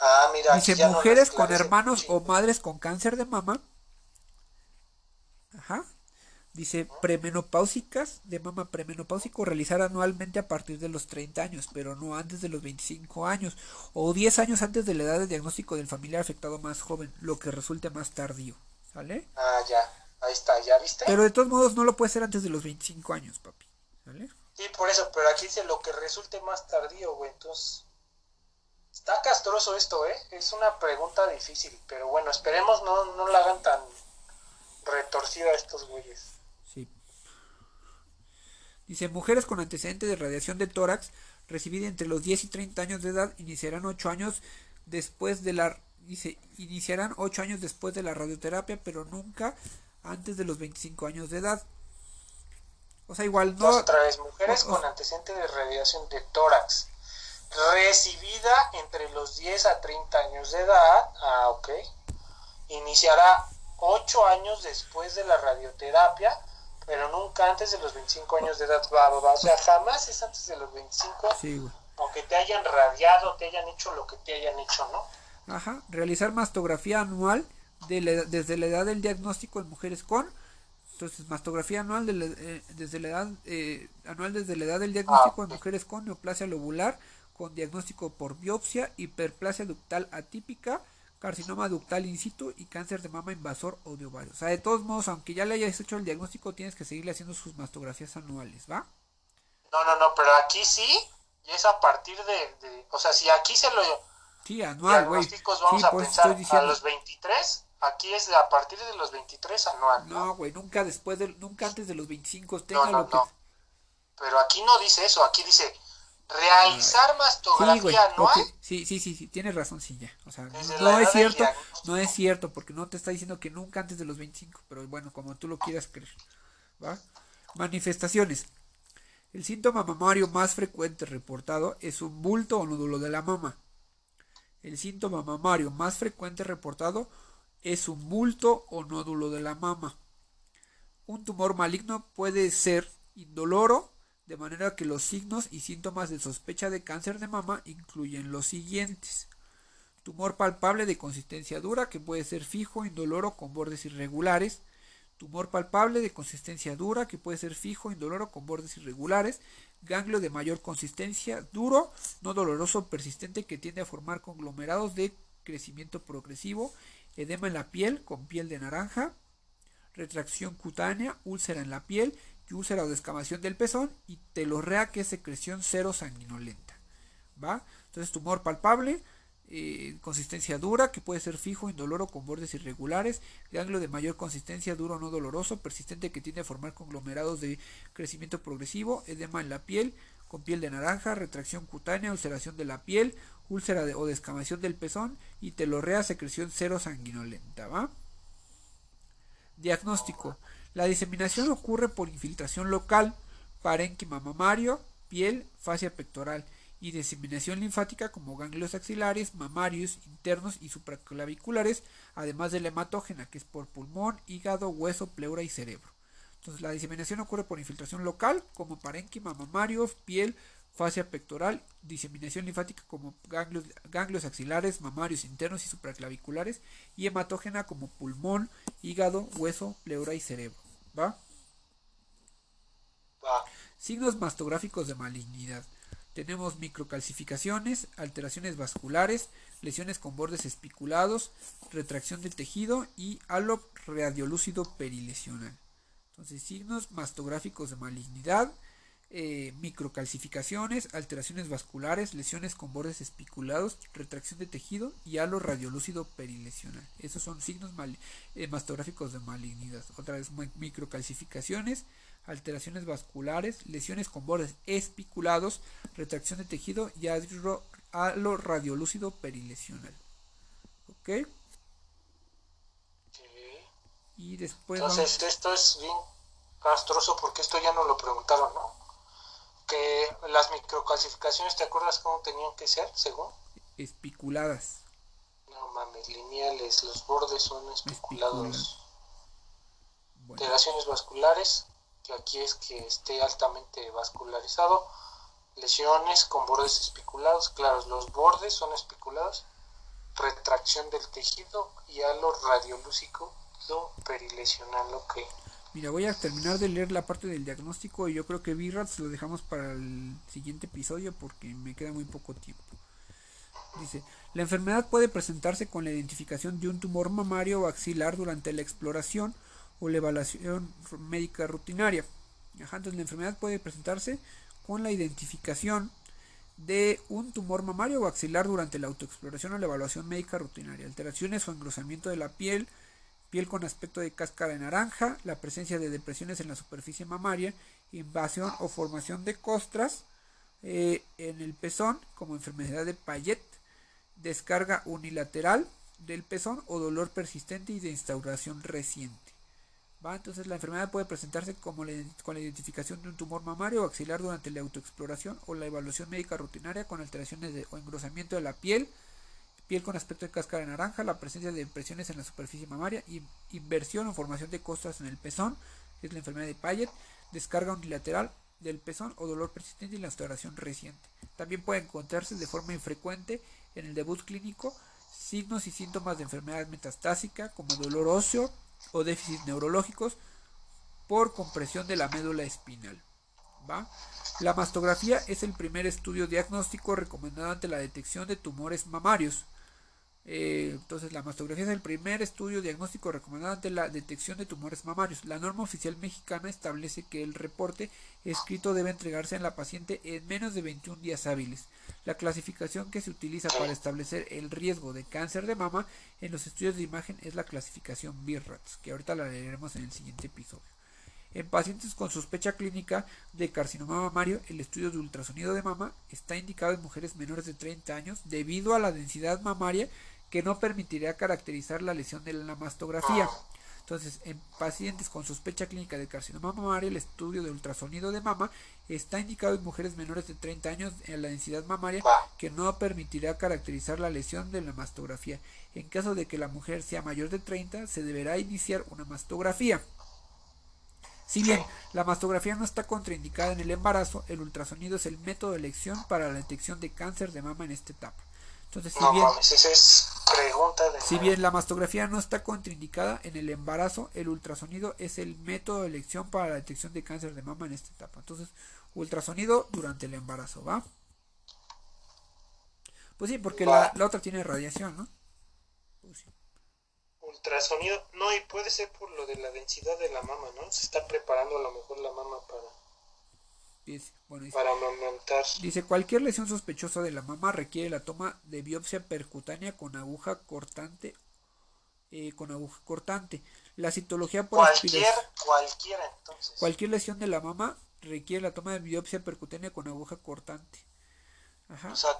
Ah, mira, Dice mujeres con hermanos o madres con cáncer de mama. Ajá. Dice premenopáusicas, de mama premenopáusico, realizar anualmente a partir de los 30 años, pero no antes de los 25 años, o 10 años antes de la edad de diagnóstico del familiar afectado más joven, lo que resulte más tardío. ¿Sale? Ah, ya. Ahí está, ¿ya viste? Pero de todos modos no lo puede hacer antes de los 25 años, papi. ¿Sale? Sí, por eso, pero aquí dice lo que resulte más tardío, güey. Entonces, está castroso esto, ¿eh? Es una pregunta difícil, pero bueno, esperemos no, no la hagan tan retorcida a estos güeyes. Dice, mujeres con antecedentes de radiación de tórax recibida entre los 10 y 30 años de edad iniciarán 8 años después de la dice, iniciarán 8 años después de la radioterapia, pero nunca antes de los 25 años de edad. O sea, igual no. otra vez, mujeres con antecedentes de radiación de tórax recibida entre los 10 a 30 años de edad, ah, ok, iniciará 8 años después de la radioterapia, pero nunca antes de los 25 años de edad, va, va, va. o sea, jamás es antes de los 25, Sí, aunque te hayan radiado, te hayan hecho lo que te hayan hecho, ¿no? Ajá, realizar mastografía anual de desde la edad del diagnóstico en mujeres con entonces, mastografía anual de eh, desde la edad eh, anual desde la edad del diagnóstico en mujeres con neoplasia lobular con diagnóstico por biopsia, hiperplasia ductal atípica, carcinoma ductal in situ y cáncer de mama invasor o de ovario. O sea, de todos modos, aunque ya le hayas hecho el diagnóstico, tienes que seguirle haciendo sus mastografías anuales, ¿va? No, no, no, pero aquí sí, y es a partir de, o sea, si aquí se lo... Sí, anual, güey. Diagnósticos vamos a pensar a los 23, aquí es a partir de los 23 anual. No, güey, nunca después de, nunca antes de los 25, tenga no, no, no. Pero aquí no dice eso, aquí dice realizar mastografía anual. Sí, sí, sí, sí, tienes razón, sí, ya. O sea, no es cierto, no es cierto, porque no te está diciendo que nunca antes de los 25, pero bueno, como tú lo quieras creer. ¿Va? Manifestaciones. El síntoma mamario más frecuente reportado es un bulto o nódulo de la mama. El síntoma mamario más frecuente reportado es un bulto o nódulo de la mama. Un tumor maligno puede ser indoloro, de manera que los signos y síntomas de sospecha de cáncer de mama incluyen los siguientes. Tumor palpable de consistencia dura que puede ser fijo, indoloro con bordes irregulares. Tumor palpable de consistencia dura que puede ser fijo, indoloro con bordes irregulares. Ganglio de mayor consistencia, duro, no doloroso, persistente que tiende a formar conglomerados de crecimiento progresivo. Edema en la piel con piel de naranja. Retracción cutánea, úlcera en la piel úlcera o descamación del pezón y telorrea que es secreción cero sanguinolenta. ¿Va? Entonces tumor palpable, eh, consistencia dura, que puede ser fijo, indoloro con bordes irregulares, ganglio de mayor consistencia, duro no doloroso, persistente que tiende a formar conglomerados de crecimiento progresivo, edema en la piel, con piel de naranja, retracción cutánea, ulceración de la piel, úlcera o descamación del pezón y telorrea secreción cero sanguinolenta. ¿va? Diagnóstico. La diseminación ocurre por infiltración local, parénquima mamario, piel, fascia pectoral y diseminación linfática como ganglios axilares, mamarios, internos y supraclaviculares, además de la hematógena que es por pulmón, hígado, hueso, pleura y cerebro. Entonces la diseminación ocurre por infiltración local como parénquima mamario, piel, fascia pectoral, diseminación linfática como ganglios, ganglios, axilares, mamarios internos y supraclaviculares y hematógena como pulmón, hígado, hueso, pleura y cerebro. ¿Va? Signos mastográficos de malignidad. Tenemos microcalcificaciones, alteraciones vasculares, lesiones con bordes espiculados, retracción del tejido y halo radiolúcido perilesional. Entonces, signos mastográficos de malignidad, eh, microcalcificaciones, alteraciones vasculares, lesiones con bordes espiculados, retracción de tejido y halo radiolúcido perilesional. Esos son signos eh, mastográficos de malignidad. Otra vez, microcalcificaciones, alteraciones vasculares, lesiones con bordes espiculados, retracción de tejido y halo radiolúcido perilesional. ¿Ok? Y después. Entonces, esto es bien castroso porque esto ya no lo preguntaron, ¿no? Que las microcalcificaciones, ¿te acuerdas cómo tenían que ser, según? Espiculadas. No mames, lineales, los bordes son espiculados. Alteraciones vasculares, que aquí es que esté altamente vascularizado. Lesiones con bordes espiculados, claro, los bordes son espiculados. Retracción del tejido y halo radiolúcico perilesional, ok. Mira, voy a terminar de leer la parte del diagnóstico y yo creo que VIRATS lo dejamos para el siguiente episodio porque me queda muy poco tiempo. Dice, la enfermedad puede presentarse con la identificación de un tumor mamario o axilar durante la exploración o la evaluación médica rutinaria. entonces la enfermedad puede presentarse con la identificación de un tumor mamario o axilar durante la autoexploración o la evaluación médica rutinaria, alteraciones o engrosamiento de la piel, piel con aspecto de cáscara de naranja, la presencia de depresiones en la superficie mamaria, invasión o formación de costras eh, en el pezón como enfermedad de Payet, descarga unilateral del pezón o dolor persistente y de instauración reciente. ¿Va? Entonces la enfermedad puede presentarse como con la identificación de un tumor mamario o axilar durante la autoexploración o la evaluación médica rutinaria con alteraciones o engrosamiento de la piel, piel con aspecto de cáscara naranja, la presencia de impresiones en la superficie mamaria, inversión o formación de costras en el pezón, que es la enfermedad de Payet, descarga unilateral del pezón o dolor persistente y la instauración reciente. También puede encontrarse de forma infrecuente en el debut clínico signos y síntomas de enfermedad metastásica como dolor óseo, o déficits neurológicos por compresión de la médula espinal. ¿va? La mastografía es el primer estudio diagnóstico recomendado ante la detección de tumores mamarios. Eh, entonces, la mastografía es el primer estudio diagnóstico recomendado ante la detección de tumores mamarios. La norma oficial mexicana establece que el reporte escrito debe entregarse a la paciente en menos de 21 días hábiles. La clasificación que se utiliza para establecer el riesgo de cáncer de mama en los estudios de imagen es la clasificación BIRATS, que ahorita la leeremos en el siguiente episodio. En pacientes con sospecha clínica de carcinoma mamario, el estudio de ultrasonido de mama está indicado en mujeres menores de 30 años debido a la densidad mamaria que no permitiría caracterizar la lesión de la mastografía. Entonces, en pacientes con sospecha clínica de carcinoma mamario, el estudio de ultrasonido de mama está indicado en mujeres menores de 30 años en la densidad mamaria que no permitirá caracterizar la lesión de la mastografía. En caso de que la mujer sea mayor de 30, se deberá iniciar una mastografía. Si bien la mastografía no está contraindicada en el embarazo, el ultrasonido es el método de elección para la detección de cáncer de mama en esta etapa. Entonces, si bien, es pregunta si bien la mastografía no está contraindicada en el embarazo, el ultrasonido es el método de elección para la detección de cáncer de mama en esta etapa. Entonces, ultrasonido durante el embarazo, ¿va? Pues sí, porque la, otra tiene radiación, ¿no? Pues ultrasonido, no, y puede ser por lo de la densidad de la mama, ¿no? Se está preparando a lo mejor la mama para Dice, para Dice, cualquier lesión sospechosa de la mama requiere la toma de biopsia percutánea con aguja cortante. Eh, con aguja cortante. La citología por cualquier, cualquiera, entonces. Cualquier lesión de la mama requiere la toma de biopsia percutánea con aguja cortante. Ajá. O sea,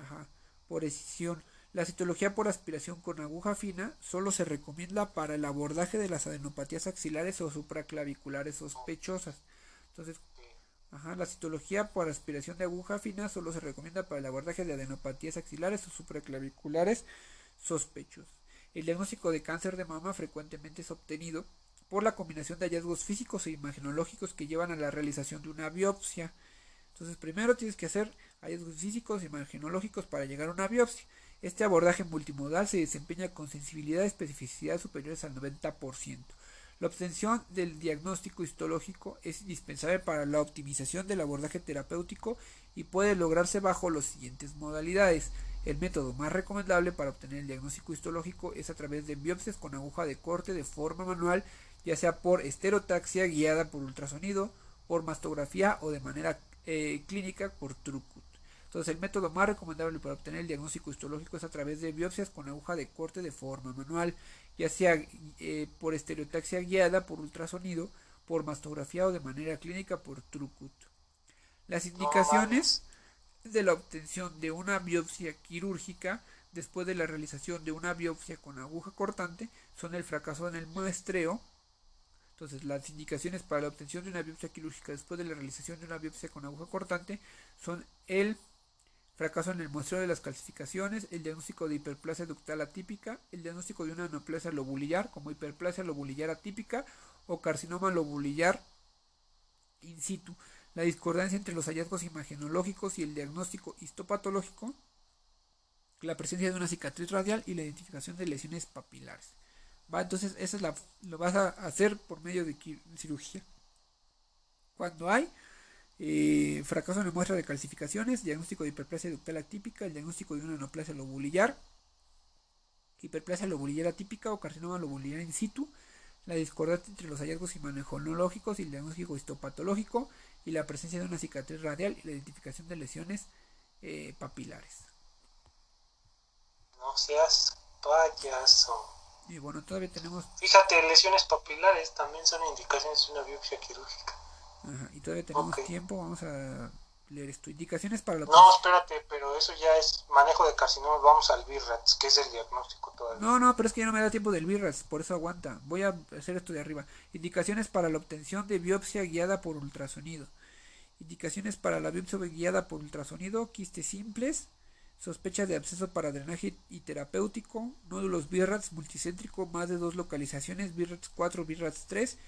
Ajá. Por escisión. La citología por aspiración con aguja fina solo se recomienda para el abordaje de las adenopatías axilares o supraclaviculares sospechosas. Entonces, La citología por aspiración de aguja fina solo se recomienda para el abordaje de adenopatías axilares o supraclaviculares sospechosos. El diagnóstico de cáncer de mama frecuentemente es obtenido por la combinación de hallazgos físicos e imagenológicos que llevan a la realización de una biopsia. Entonces, primero tienes que hacer hallazgos físicos e imagenológicos para llegar a una biopsia. Este abordaje multimodal se desempeña con sensibilidad y especificidad superiores al 90%. La obtención del diagnóstico histológico es indispensable para la optimización del abordaje terapéutico y puede lograrse bajo las siguientes modalidades. El método más recomendable para obtener el diagnóstico histológico es a través de biopsias con aguja de corte de forma manual, ya sea por esterotaxia guiada por ultrasonido, por mastografía o de manera eh, clínica por Trucut. Entonces, el método más recomendable para obtener el diagnóstico histológico es a través de biopsias con aguja de corte de forma manual ya sea eh, por estereotaxia guiada, por ultrasonido, por mastografía o de manera clínica por Trucut. Las indicaciones de la obtención de una biopsia quirúrgica después de la realización de una biopsia con aguja cortante son el fracaso en el muestreo. Entonces, las indicaciones para la obtención de una biopsia quirúrgica después de la realización de una biopsia con aguja cortante son el fracaso en el muestreo de las calcificaciones, el diagnóstico de hiperplasia ductal atípica, el diagnóstico de una neoplasia lobulillar como hiperplasia lobulillar atípica o carcinoma lobulillar in situ, la discordancia entre los hallazgos imagenológicos y el diagnóstico histopatológico, la presencia de una cicatriz radial y la identificación de lesiones papilares. ¿va? Entonces, eso es lo vas a hacer por medio de cirugía. Cuando hay eh, fracaso en la muestra de calcificaciones, diagnóstico de hiperplasia ductal atípica, el diagnóstico de una neoplasia lobulillar, hiperplasia lobulillar atípica o carcinoma lobulillar in situ, la discordancia entre los hallazgos imagenológicos y el diagnóstico histopatológico y la presencia de una cicatriz radial y la identificación de lesiones eh, papilares. No seas payaso. Y bueno, todavía tenemos... Fíjate, lesiones papilares también son indicaciones de una biopsia quirúrgica. Ajá, y todavía tenemos tiempo, vamos a leer esto. Indicaciones para la... No, espérate, pero eso ya es manejo de carcinoma. Vamos al BIRATS, que es el diagnóstico todavía. No, no, pero es que ya no me da tiempo del BIRATS, por eso aguanta. Voy a hacer esto de arriba. Indicaciones para la obtención de biopsia guiada por ultrasonido. Indicaciones para la biopsia guiada por ultrasonido, quistes simples, sospecha de absceso para drenaje y terapéutico, nódulos BIRATS multicéntrico, más de dos localizaciones, BIRATS 4, BIRATS 3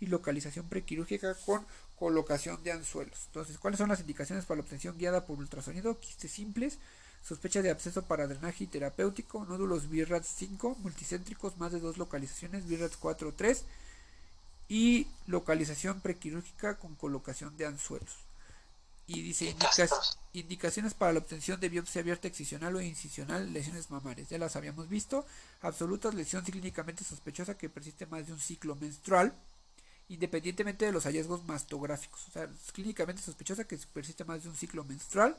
y localización prequirúrgica con colocación de anzuelos. Entonces, ¿cuáles son las indicaciones para la obtención guiada por ultrasonido? Quistes simples, sospecha de absceso para drenaje y terapéutico, nódulos BIRATS 5, multicéntricos, más de dos localizaciones, BIRATS 4 3 y localización prequirúrgica con colocación de anzuelos. Y dice indicaciones para la obtención de biopsia abierta excisional o incisional, lesiones mamarias. Ya las habíamos visto. Absolutas, lesión clínicamente sospechosa que persiste más de un ciclo menstrual, independientemente de los hallazgos mastográficos. O sea, clínicamente sospechosa que persiste más de un ciclo menstrual,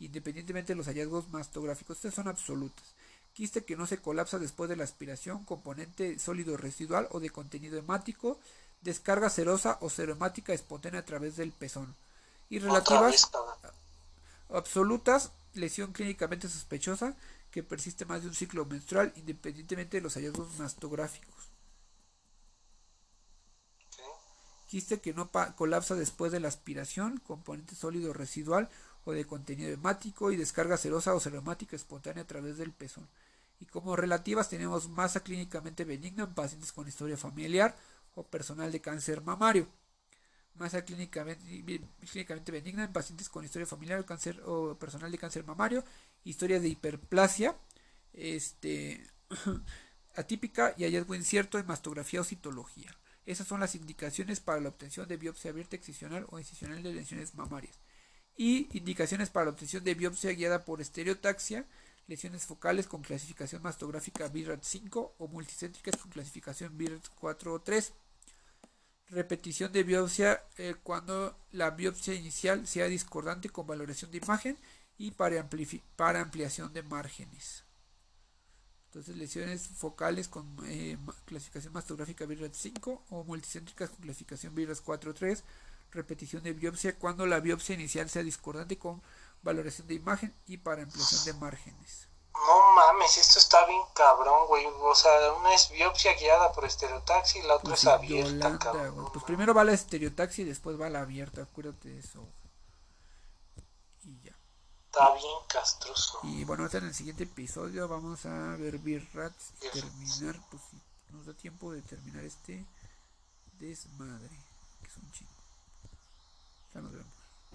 independientemente de los hallazgos mastográficos. Estas son absolutas. Quiste que no se colapsa después de la aspiración, componente sólido residual o de contenido hemático, descarga serosa o seromática espontánea a través del pezón y relativas absolutas, lesión clínicamente sospechosa que persiste más de un ciclo menstrual independientemente de los hallazgos mastográficos. Quiste que no colapsa después de la aspiración, componente sólido residual o de contenido hemático y descarga serosa o seromática espontánea a través del pezón. Y como relativas tenemos masa clínicamente benigna en pacientes con historia familiar o personal de cáncer mamario masa clínicamente, benigna en pacientes con historia familiar o, cáncer, o personal de cáncer mamario, historia de hiperplasia este, atípica y hallazgo incierto en mastografía o citología. Esas son las indicaciones para la obtención de biopsia abierta excisional o incisional de lesiones mamarias. Y indicaciones para la obtención de biopsia guiada por estereotaxia, lesiones focales con clasificación mastográfica BIRAT 5 o multicéntricas con clasificación BIRAT 4 o 3 repetición de biopsia eh, cuando la biopsia inicial sea discordante con valoración de imagen y para ampliación de márgenes. Entonces, lesiones focales con eh, clasificación mastográfica VIRAS 5 o multicéntricas con clasificación VIRAS 4-3. Repetición de biopsia cuando la biopsia inicial sea discordante con valoración de imagen y para ampliación de márgenes. No mames, esto está bien cabrón, güey. O sea, una es biopsia guiada por estereotaxi y la otra pues es abierta, cabrón. Pues primero va la estereotaxi y después va la abierta, acuérdate de eso. Está bien castroso. Y bueno, hasta en el siguiente episodio vamos a ver Birrats y terminar, pues si nos da tiempo de terminar este desmadre, que es un chingo. Ya nos vemos.